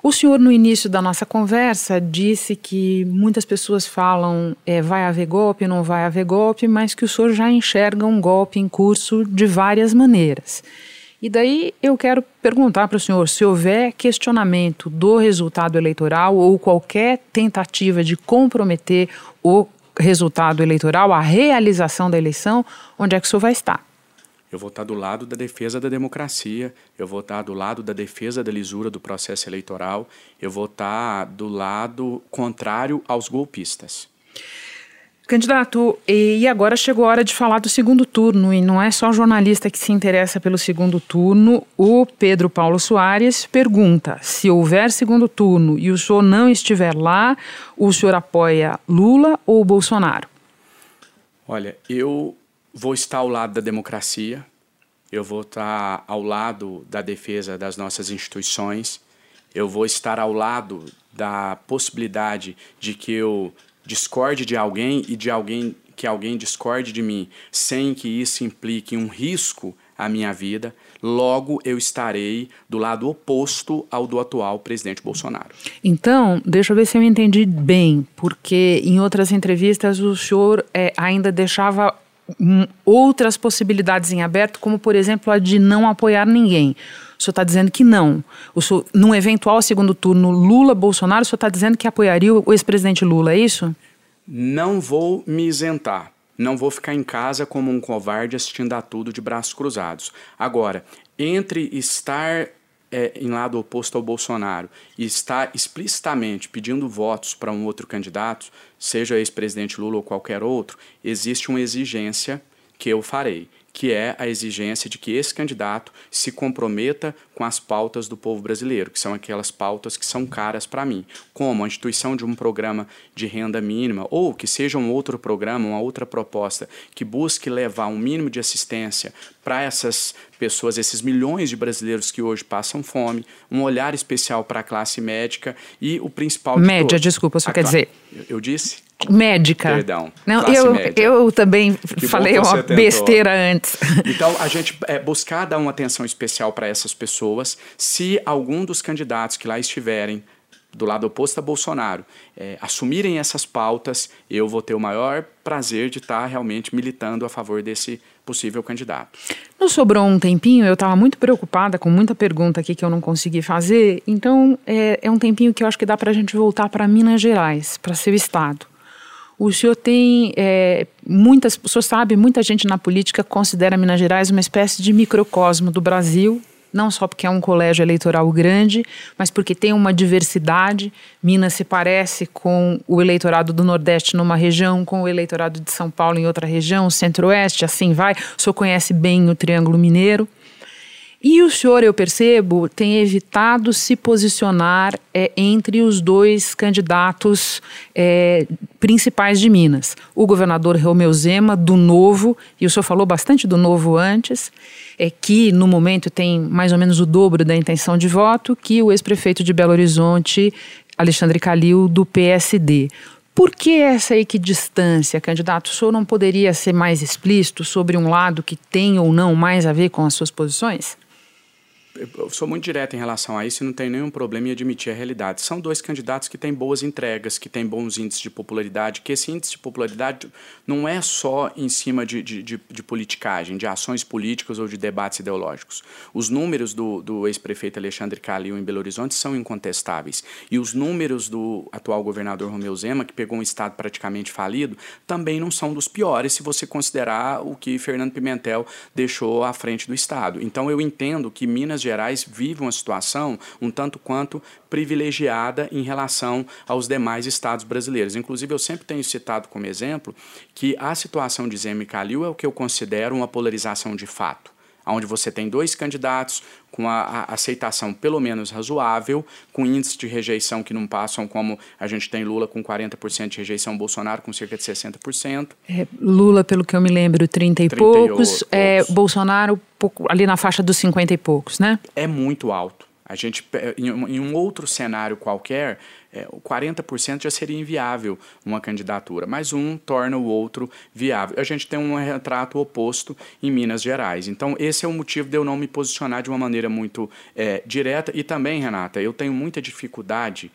O senhor, no início da nossa conversa, disse que muitas pessoas falam é, vai haver golpe, não vai haver golpe, mas que o senhor já enxerga um golpe em curso de várias maneiras. E daí eu quero perguntar para o senhor: se houver questionamento do resultado eleitoral ou qualquer tentativa de comprometer o resultado eleitoral, a realização da eleição, onde é que o senhor vai estar? Eu vou estar do lado da defesa da democracia, eu vou estar do lado da defesa da lisura do processo eleitoral, eu vou estar do lado contrário aos golpistas. Candidato, e agora chegou a hora de falar do segundo turno, e não é só jornalista que se interessa pelo segundo turno. O Pedro Paulo Soares pergunta: se houver segundo turno e o senhor não estiver lá, o senhor apoia Lula ou Bolsonaro? Olha, eu vou estar ao lado da democracia, eu vou estar ao lado da defesa das nossas instituições, eu vou estar ao lado da possibilidade de que eu discorde de alguém e de alguém que alguém discorde de mim, sem que isso implique um risco à minha vida, logo eu estarei do lado oposto ao do atual presidente Bolsonaro. Então, deixa eu ver se eu entendi bem, porque em outras entrevistas o senhor é, ainda deixava hum, outras possibilidades em aberto, como por exemplo a de não apoiar ninguém. O senhor está dizendo que não. O senhor, num eventual segundo turno Lula-Bolsonaro, o senhor está dizendo que apoiaria o ex-presidente Lula, é isso? Não vou me isentar. Não vou ficar em casa como um covarde assistindo a tudo de braços cruzados. Agora, entre estar é, em lado oposto ao Bolsonaro e estar explicitamente pedindo votos para um outro candidato, seja ex-presidente Lula ou qualquer outro, existe uma exigência que eu farei que é a exigência de que esse candidato se comprometa com as pautas do povo brasileiro, que são aquelas pautas que são caras para mim, como a instituição de um programa de renda mínima, ou que seja um outro programa, uma outra proposta que busque levar um mínimo de assistência para essas pessoas, esses milhões de brasileiros que hoje passam fome, um olhar especial para a classe médica e o principal de Média, todos, desculpa, só quer dizer. Eu, eu disse? Médica. Perdão. Não, eu, média. eu também que falei uma tentou. besteira antes. Então, a gente é, buscar dar uma atenção especial para essas pessoas. Se algum dos candidatos que lá estiverem do lado oposto a Bolsonaro é, assumirem essas pautas, eu vou ter o maior prazer de estar realmente militando a favor desse possível candidato. Não sobrou um tempinho, eu estava muito preocupada com muita pergunta aqui que eu não consegui fazer, então é, é um tempinho que eu acho que dá para a gente voltar para Minas Gerais, para seu estado. O senhor tem é, muitas, o senhor sabe, muita gente na política considera Minas Gerais uma espécie de microcosmo do Brasil, não só porque é um colégio eleitoral grande, mas porque tem uma diversidade. Minas se parece com o eleitorado do Nordeste numa região, com o eleitorado de São Paulo em outra região, Centro-Oeste, assim vai. O senhor conhece bem o Triângulo Mineiro. E o senhor, eu percebo, tem evitado se posicionar é, entre os dois candidatos é, principais de Minas. O governador Romeu Zema, do Novo, e o senhor falou bastante do Novo antes, é, que no momento tem mais ou menos o dobro da intenção de voto, que o ex-prefeito de Belo Horizonte, Alexandre Calil, do PSD. Por que essa equidistância, candidato? O senhor não poderia ser mais explícito sobre um lado que tem ou não mais a ver com as suas posições? Eu sou muito direto em relação a isso e não tenho nenhum problema em admitir a realidade. São dois candidatos que têm boas entregas, que têm bons índices de popularidade, que esse índice de popularidade não é só em cima de, de, de, de politicagem, de ações políticas ou de debates ideológicos. Os números do, do ex-prefeito Alexandre Calil em Belo Horizonte são incontestáveis. E os números do atual governador Romeu Zema, que pegou um estado praticamente falido, também não são dos piores se você considerar o que Fernando Pimentel deixou à frente do estado. Então eu entendo que Minas Gerais vive uma situação um tanto quanto privilegiada em relação aos demais estados brasileiros. Inclusive, eu sempre tenho citado como exemplo que a situação de Zema e Calil é o que eu considero uma polarização de fato onde você tem dois candidatos com a, a, aceitação pelo menos razoável, com índices de rejeição que não passam como a gente tem Lula com 40% de rejeição, Bolsonaro com cerca de 60%. É, Lula, pelo que eu me lembro, 30 e 30 poucos, e é, Bolsonaro pouco, ali na faixa dos 50 e poucos, né? É muito alto. A gente, em, em um outro cenário qualquer, é, 40% já seria inviável uma candidatura, mas um torna o outro viável. A gente tem um retrato oposto em Minas Gerais. Então, esse é o motivo de eu não me posicionar de uma maneira muito é, direta. E também, Renata, eu tenho muita dificuldade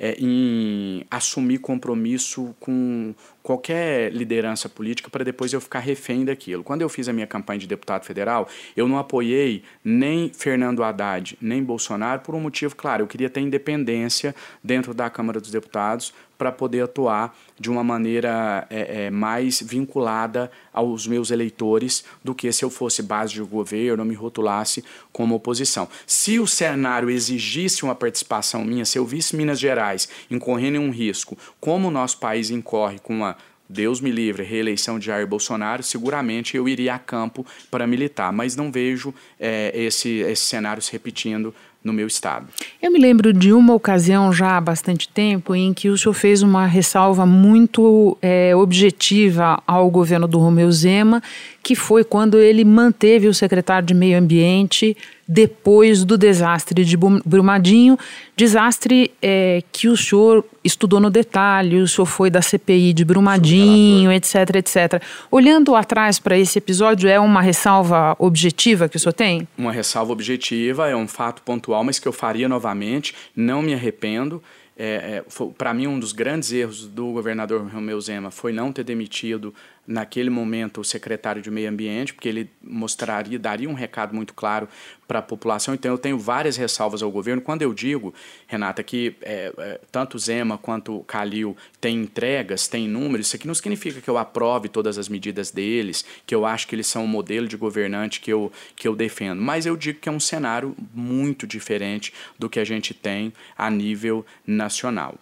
é, em assumir compromisso com qualquer liderança política para depois eu ficar refém daquilo. Quando eu fiz a minha campanha de deputado federal, eu não apoiei nem Fernando Haddad, nem Bolsonaro por um motivo claro, eu queria ter independência dentro da Câmara dos Deputados para poder atuar de uma maneira é, é, mais vinculada aos meus eleitores do que se eu fosse base de governo me rotulasse como oposição. Se o cenário exigisse uma participação minha, se eu visse Minas Gerais incorrendo em um risco, como o nosso país incorre com uma Deus me livre, reeleição de Jair Bolsonaro, seguramente eu iria a campo para militar, mas não vejo é, esse, esse cenário se repetindo no meu estado. Eu me lembro de uma ocasião já há bastante tempo em que o senhor fez uma ressalva muito é, objetiva ao governo do Romeu Zema, que foi quando ele manteve o secretário de Meio Ambiente depois do desastre de Brumadinho, desastre é, que o senhor estudou no detalhe, o senhor foi da CPI de Brumadinho, etc, etc. Olhando atrás para esse episódio, é uma ressalva objetiva que o senhor tem? Uma ressalva objetiva, é um fato pontual, mas que eu faria novamente, não me arrependo. É, é, para mim, um dos grandes erros do governador Romeu Zema foi não ter demitido naquele momento o secretário de Meio Ambiente, porque ele mostraria, daria um recado muito claro para a população. Então eu tenho várias ressalvas ao governo. Quando eu digo, Renata, que é, é, tanto Zema quanto Calil têm entregas, têm números, isso aqui não significa que eu aprove todas as medidas deles, que eu acho que eles são o modelo de governante que eu, que eu defendo. Mas eu digo que é um cenário muito diferente do que a gente tem a nível nacional.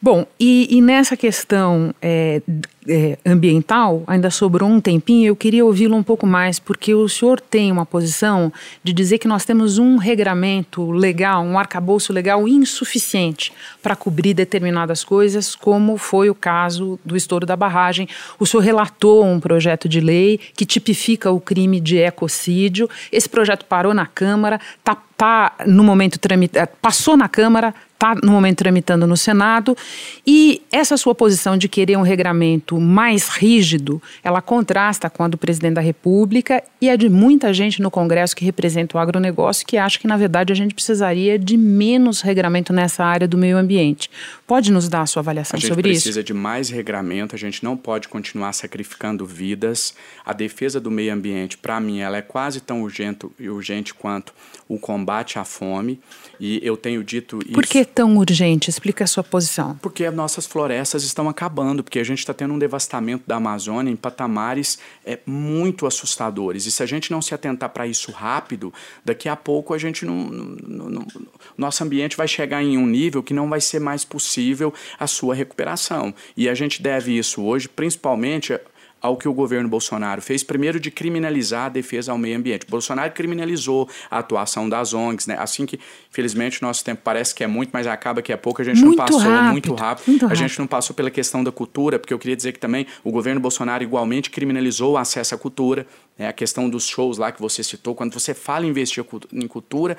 Bom, e, e nessa questão é, é, ambiental, ainda sobrou um tempinho, eu queria ouvi-lo um pouco mais, porque o senhor tem uma posição de dizer que nós temos um regramento legal, um arcabouço legal insuficiente para cobrir determinadas coisas, como foi o caso do estouro da barragem. O senhor relatou um projeto de lei que tipifica o crime de ecocídio. Esse projeto parou na Câmara, está tá no momento tramita, passou na Câmara, está no momento tramitando no Senado, e essa sua posição de querer um regramento mais rígido, ela contrasta com a do presidente da República e a de muita gente no Congresso que representa o agronegócio, que acha que, na verdade, a gente precisaria de menos regramento nessa área do meio ambiente. Pode nos dar a sua avaliação sobre isso? A gente precisa de mais regramento, a gente não pode continuar sacrificando vidas. A defesa do meio ambiente, para mim, ela é quase tão urgente, urgente quanto o combate à fome. E eu tenho dito isso. Por que tão urgente? Explica a sua posição. Porque as nossas florestas estão acabando, porque a gente está tendo um devastamento da Amazônia em patamares é, muito assustadores. E se a gente não se atentar para isso rápido, daqui a pouco a gente não, não, não, Nosso ambiente vai chegar em um nível que não vai ser mais possível a sua recuperação. E a gente deve isso hoje, principalmente ao que o governo Bolsonaro fez, primeiro de criminalizar a defesa ao meio ambiente. Bolsonaro criminalizou a atuação das ONGs, né? Assim que, felizmente, nosso tempo parece que é muito, mas acaba que é pouco, a gente muito não passou rápido, muito, rápido. muito A rápido. gente não passou pela questão da cultura, porque eu queria dizer que também o governo Bolsonaro igualmente criminalizou o acesso à cultura, né? a questão dos shows lá que você citou. Quando você fala em investir em cultura,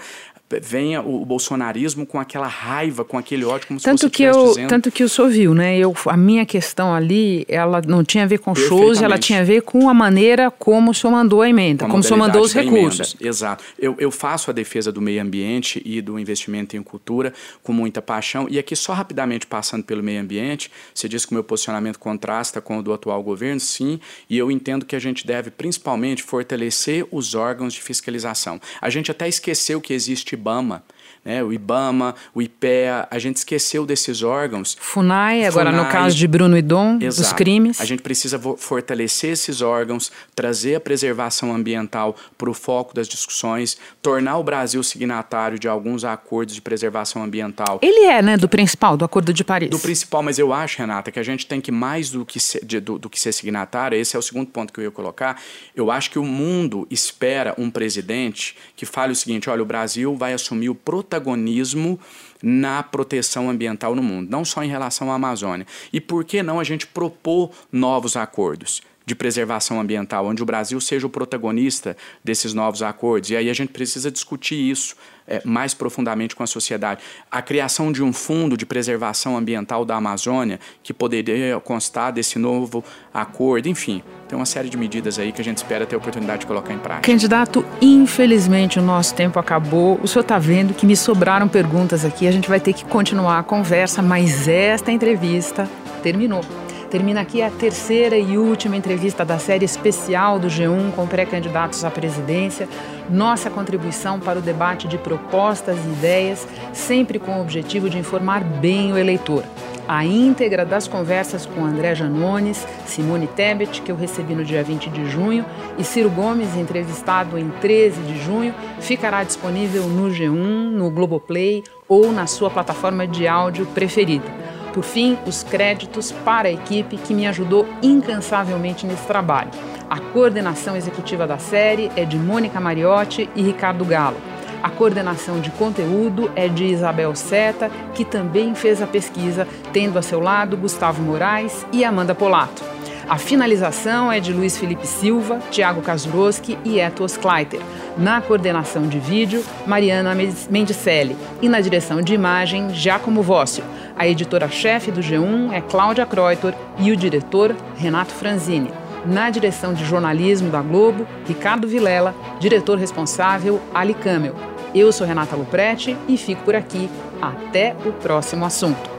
venha o bolsonarismo com aquela raiva, com aquele ódio, como tanto se você que eu dizendo. tanto que o senhor viu né eu a minha questão ali ela não tinha a ver com shows ela tinha a ver com a maneira como o senhor mandou a emenda Com como o senhor mandou os recursos emenda. Exato. Eu, eu faço a defesa do meio ambiente e do investimento em cultura com muita paixão. E aqui, só rapidamente passando pelo meio ambiente, você disse que o meu posicionamento contrasta com o do atual governo, sim, e eu entendo que a gente deve principalmente fortalecer os órgãos de fiscalização. A gente até esqueceu que existe IBAMA. Né, o IBAMA, o IPEA, a gente esqueceu desses órgãos Funai agora no Funai. caso de Bruno e Dom dos Exato. crimes A gente precisa fortalecer esses órgãos, trazer a preservação ambiental para o foco das discussões, tornar o Brasil signatário de alguns acordos de preservação ambiental. ele é né do principal do Acordo de Paris Do principal, mas eu acho, Renata, que a gente tem que mais do que, ser, de- do, do que ser signatário, esse é o segundo ponto que eu ia colocar. Eu acho que o mundo espera um presidente que fale o seguinte: olha, o Brasil vai assumir o protagonismo na proteção ambiental no mundo, não só em relação à Amazônia. E por que não a gente propor novos acordos? de preservação ambiental, onde o Brasil seja o protagonista desses novos acordos. E aí a gente precisa discutir isso é, mais profundamente com a sociedade. A criação de um fundo de preservação ambiental da Amazônia, que poderia constar desse novo acordo, enfim, tem uma série de medidas aí que a gente espera ter a oportunidade de colocar em prática. Candidato, infelizmente o nosso tempo acabou. O senhor está vendo que me sobraram perguntas aqui. A gente vai ter que continuar a conversa, mas esta entrevista terminou. Termina aqui a terceira e última entrevista da série especial do G1 com pré-candidatos à presidência. Nossa contribuição para o debate de propostas e ideias, sempre com o objetivo de informar bem o eleitor. A íntegra das conversas com André Janones, Simone Tebet, que eu recebi no dia 20 de junho, e Ciro Gomes, entrevistado em 13 de junho, ficará disponível no G1, no Globoplay ou na sua plataforma de áudio preferida. Por fim, os créditos para a equipe que me ajudou incansavelmente nesse trabalho. A coordenação executiva da série é de Mônica Mariotti e Ricardo Galo. A coordenação de conteúdo é de Isabel Seta, que também fez a pesquisa, tendo a seu lado Gustavo Moraes e Amanda Polato. A finalização é de Luiz Felipe Silva, Tiago Kazuroski e Etos Kleiter. Na coordenação de vídeo, Mariana Mendicelli. E na direção de imagem, Giacomo Vócio. A editora-chefe do G1 é Cláudia Kreutor e o diretor, Renato Franzini. Na direção de jornalismo da Globo, Ricardo Vilela, diretor responsável, Ali Camel. Eu sou Renata Luprete e fico por aqui. Até o próximo assunto.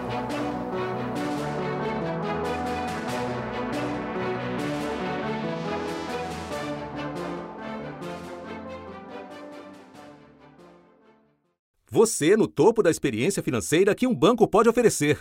Você no topo da experiência financeira que um banco pode oferecer.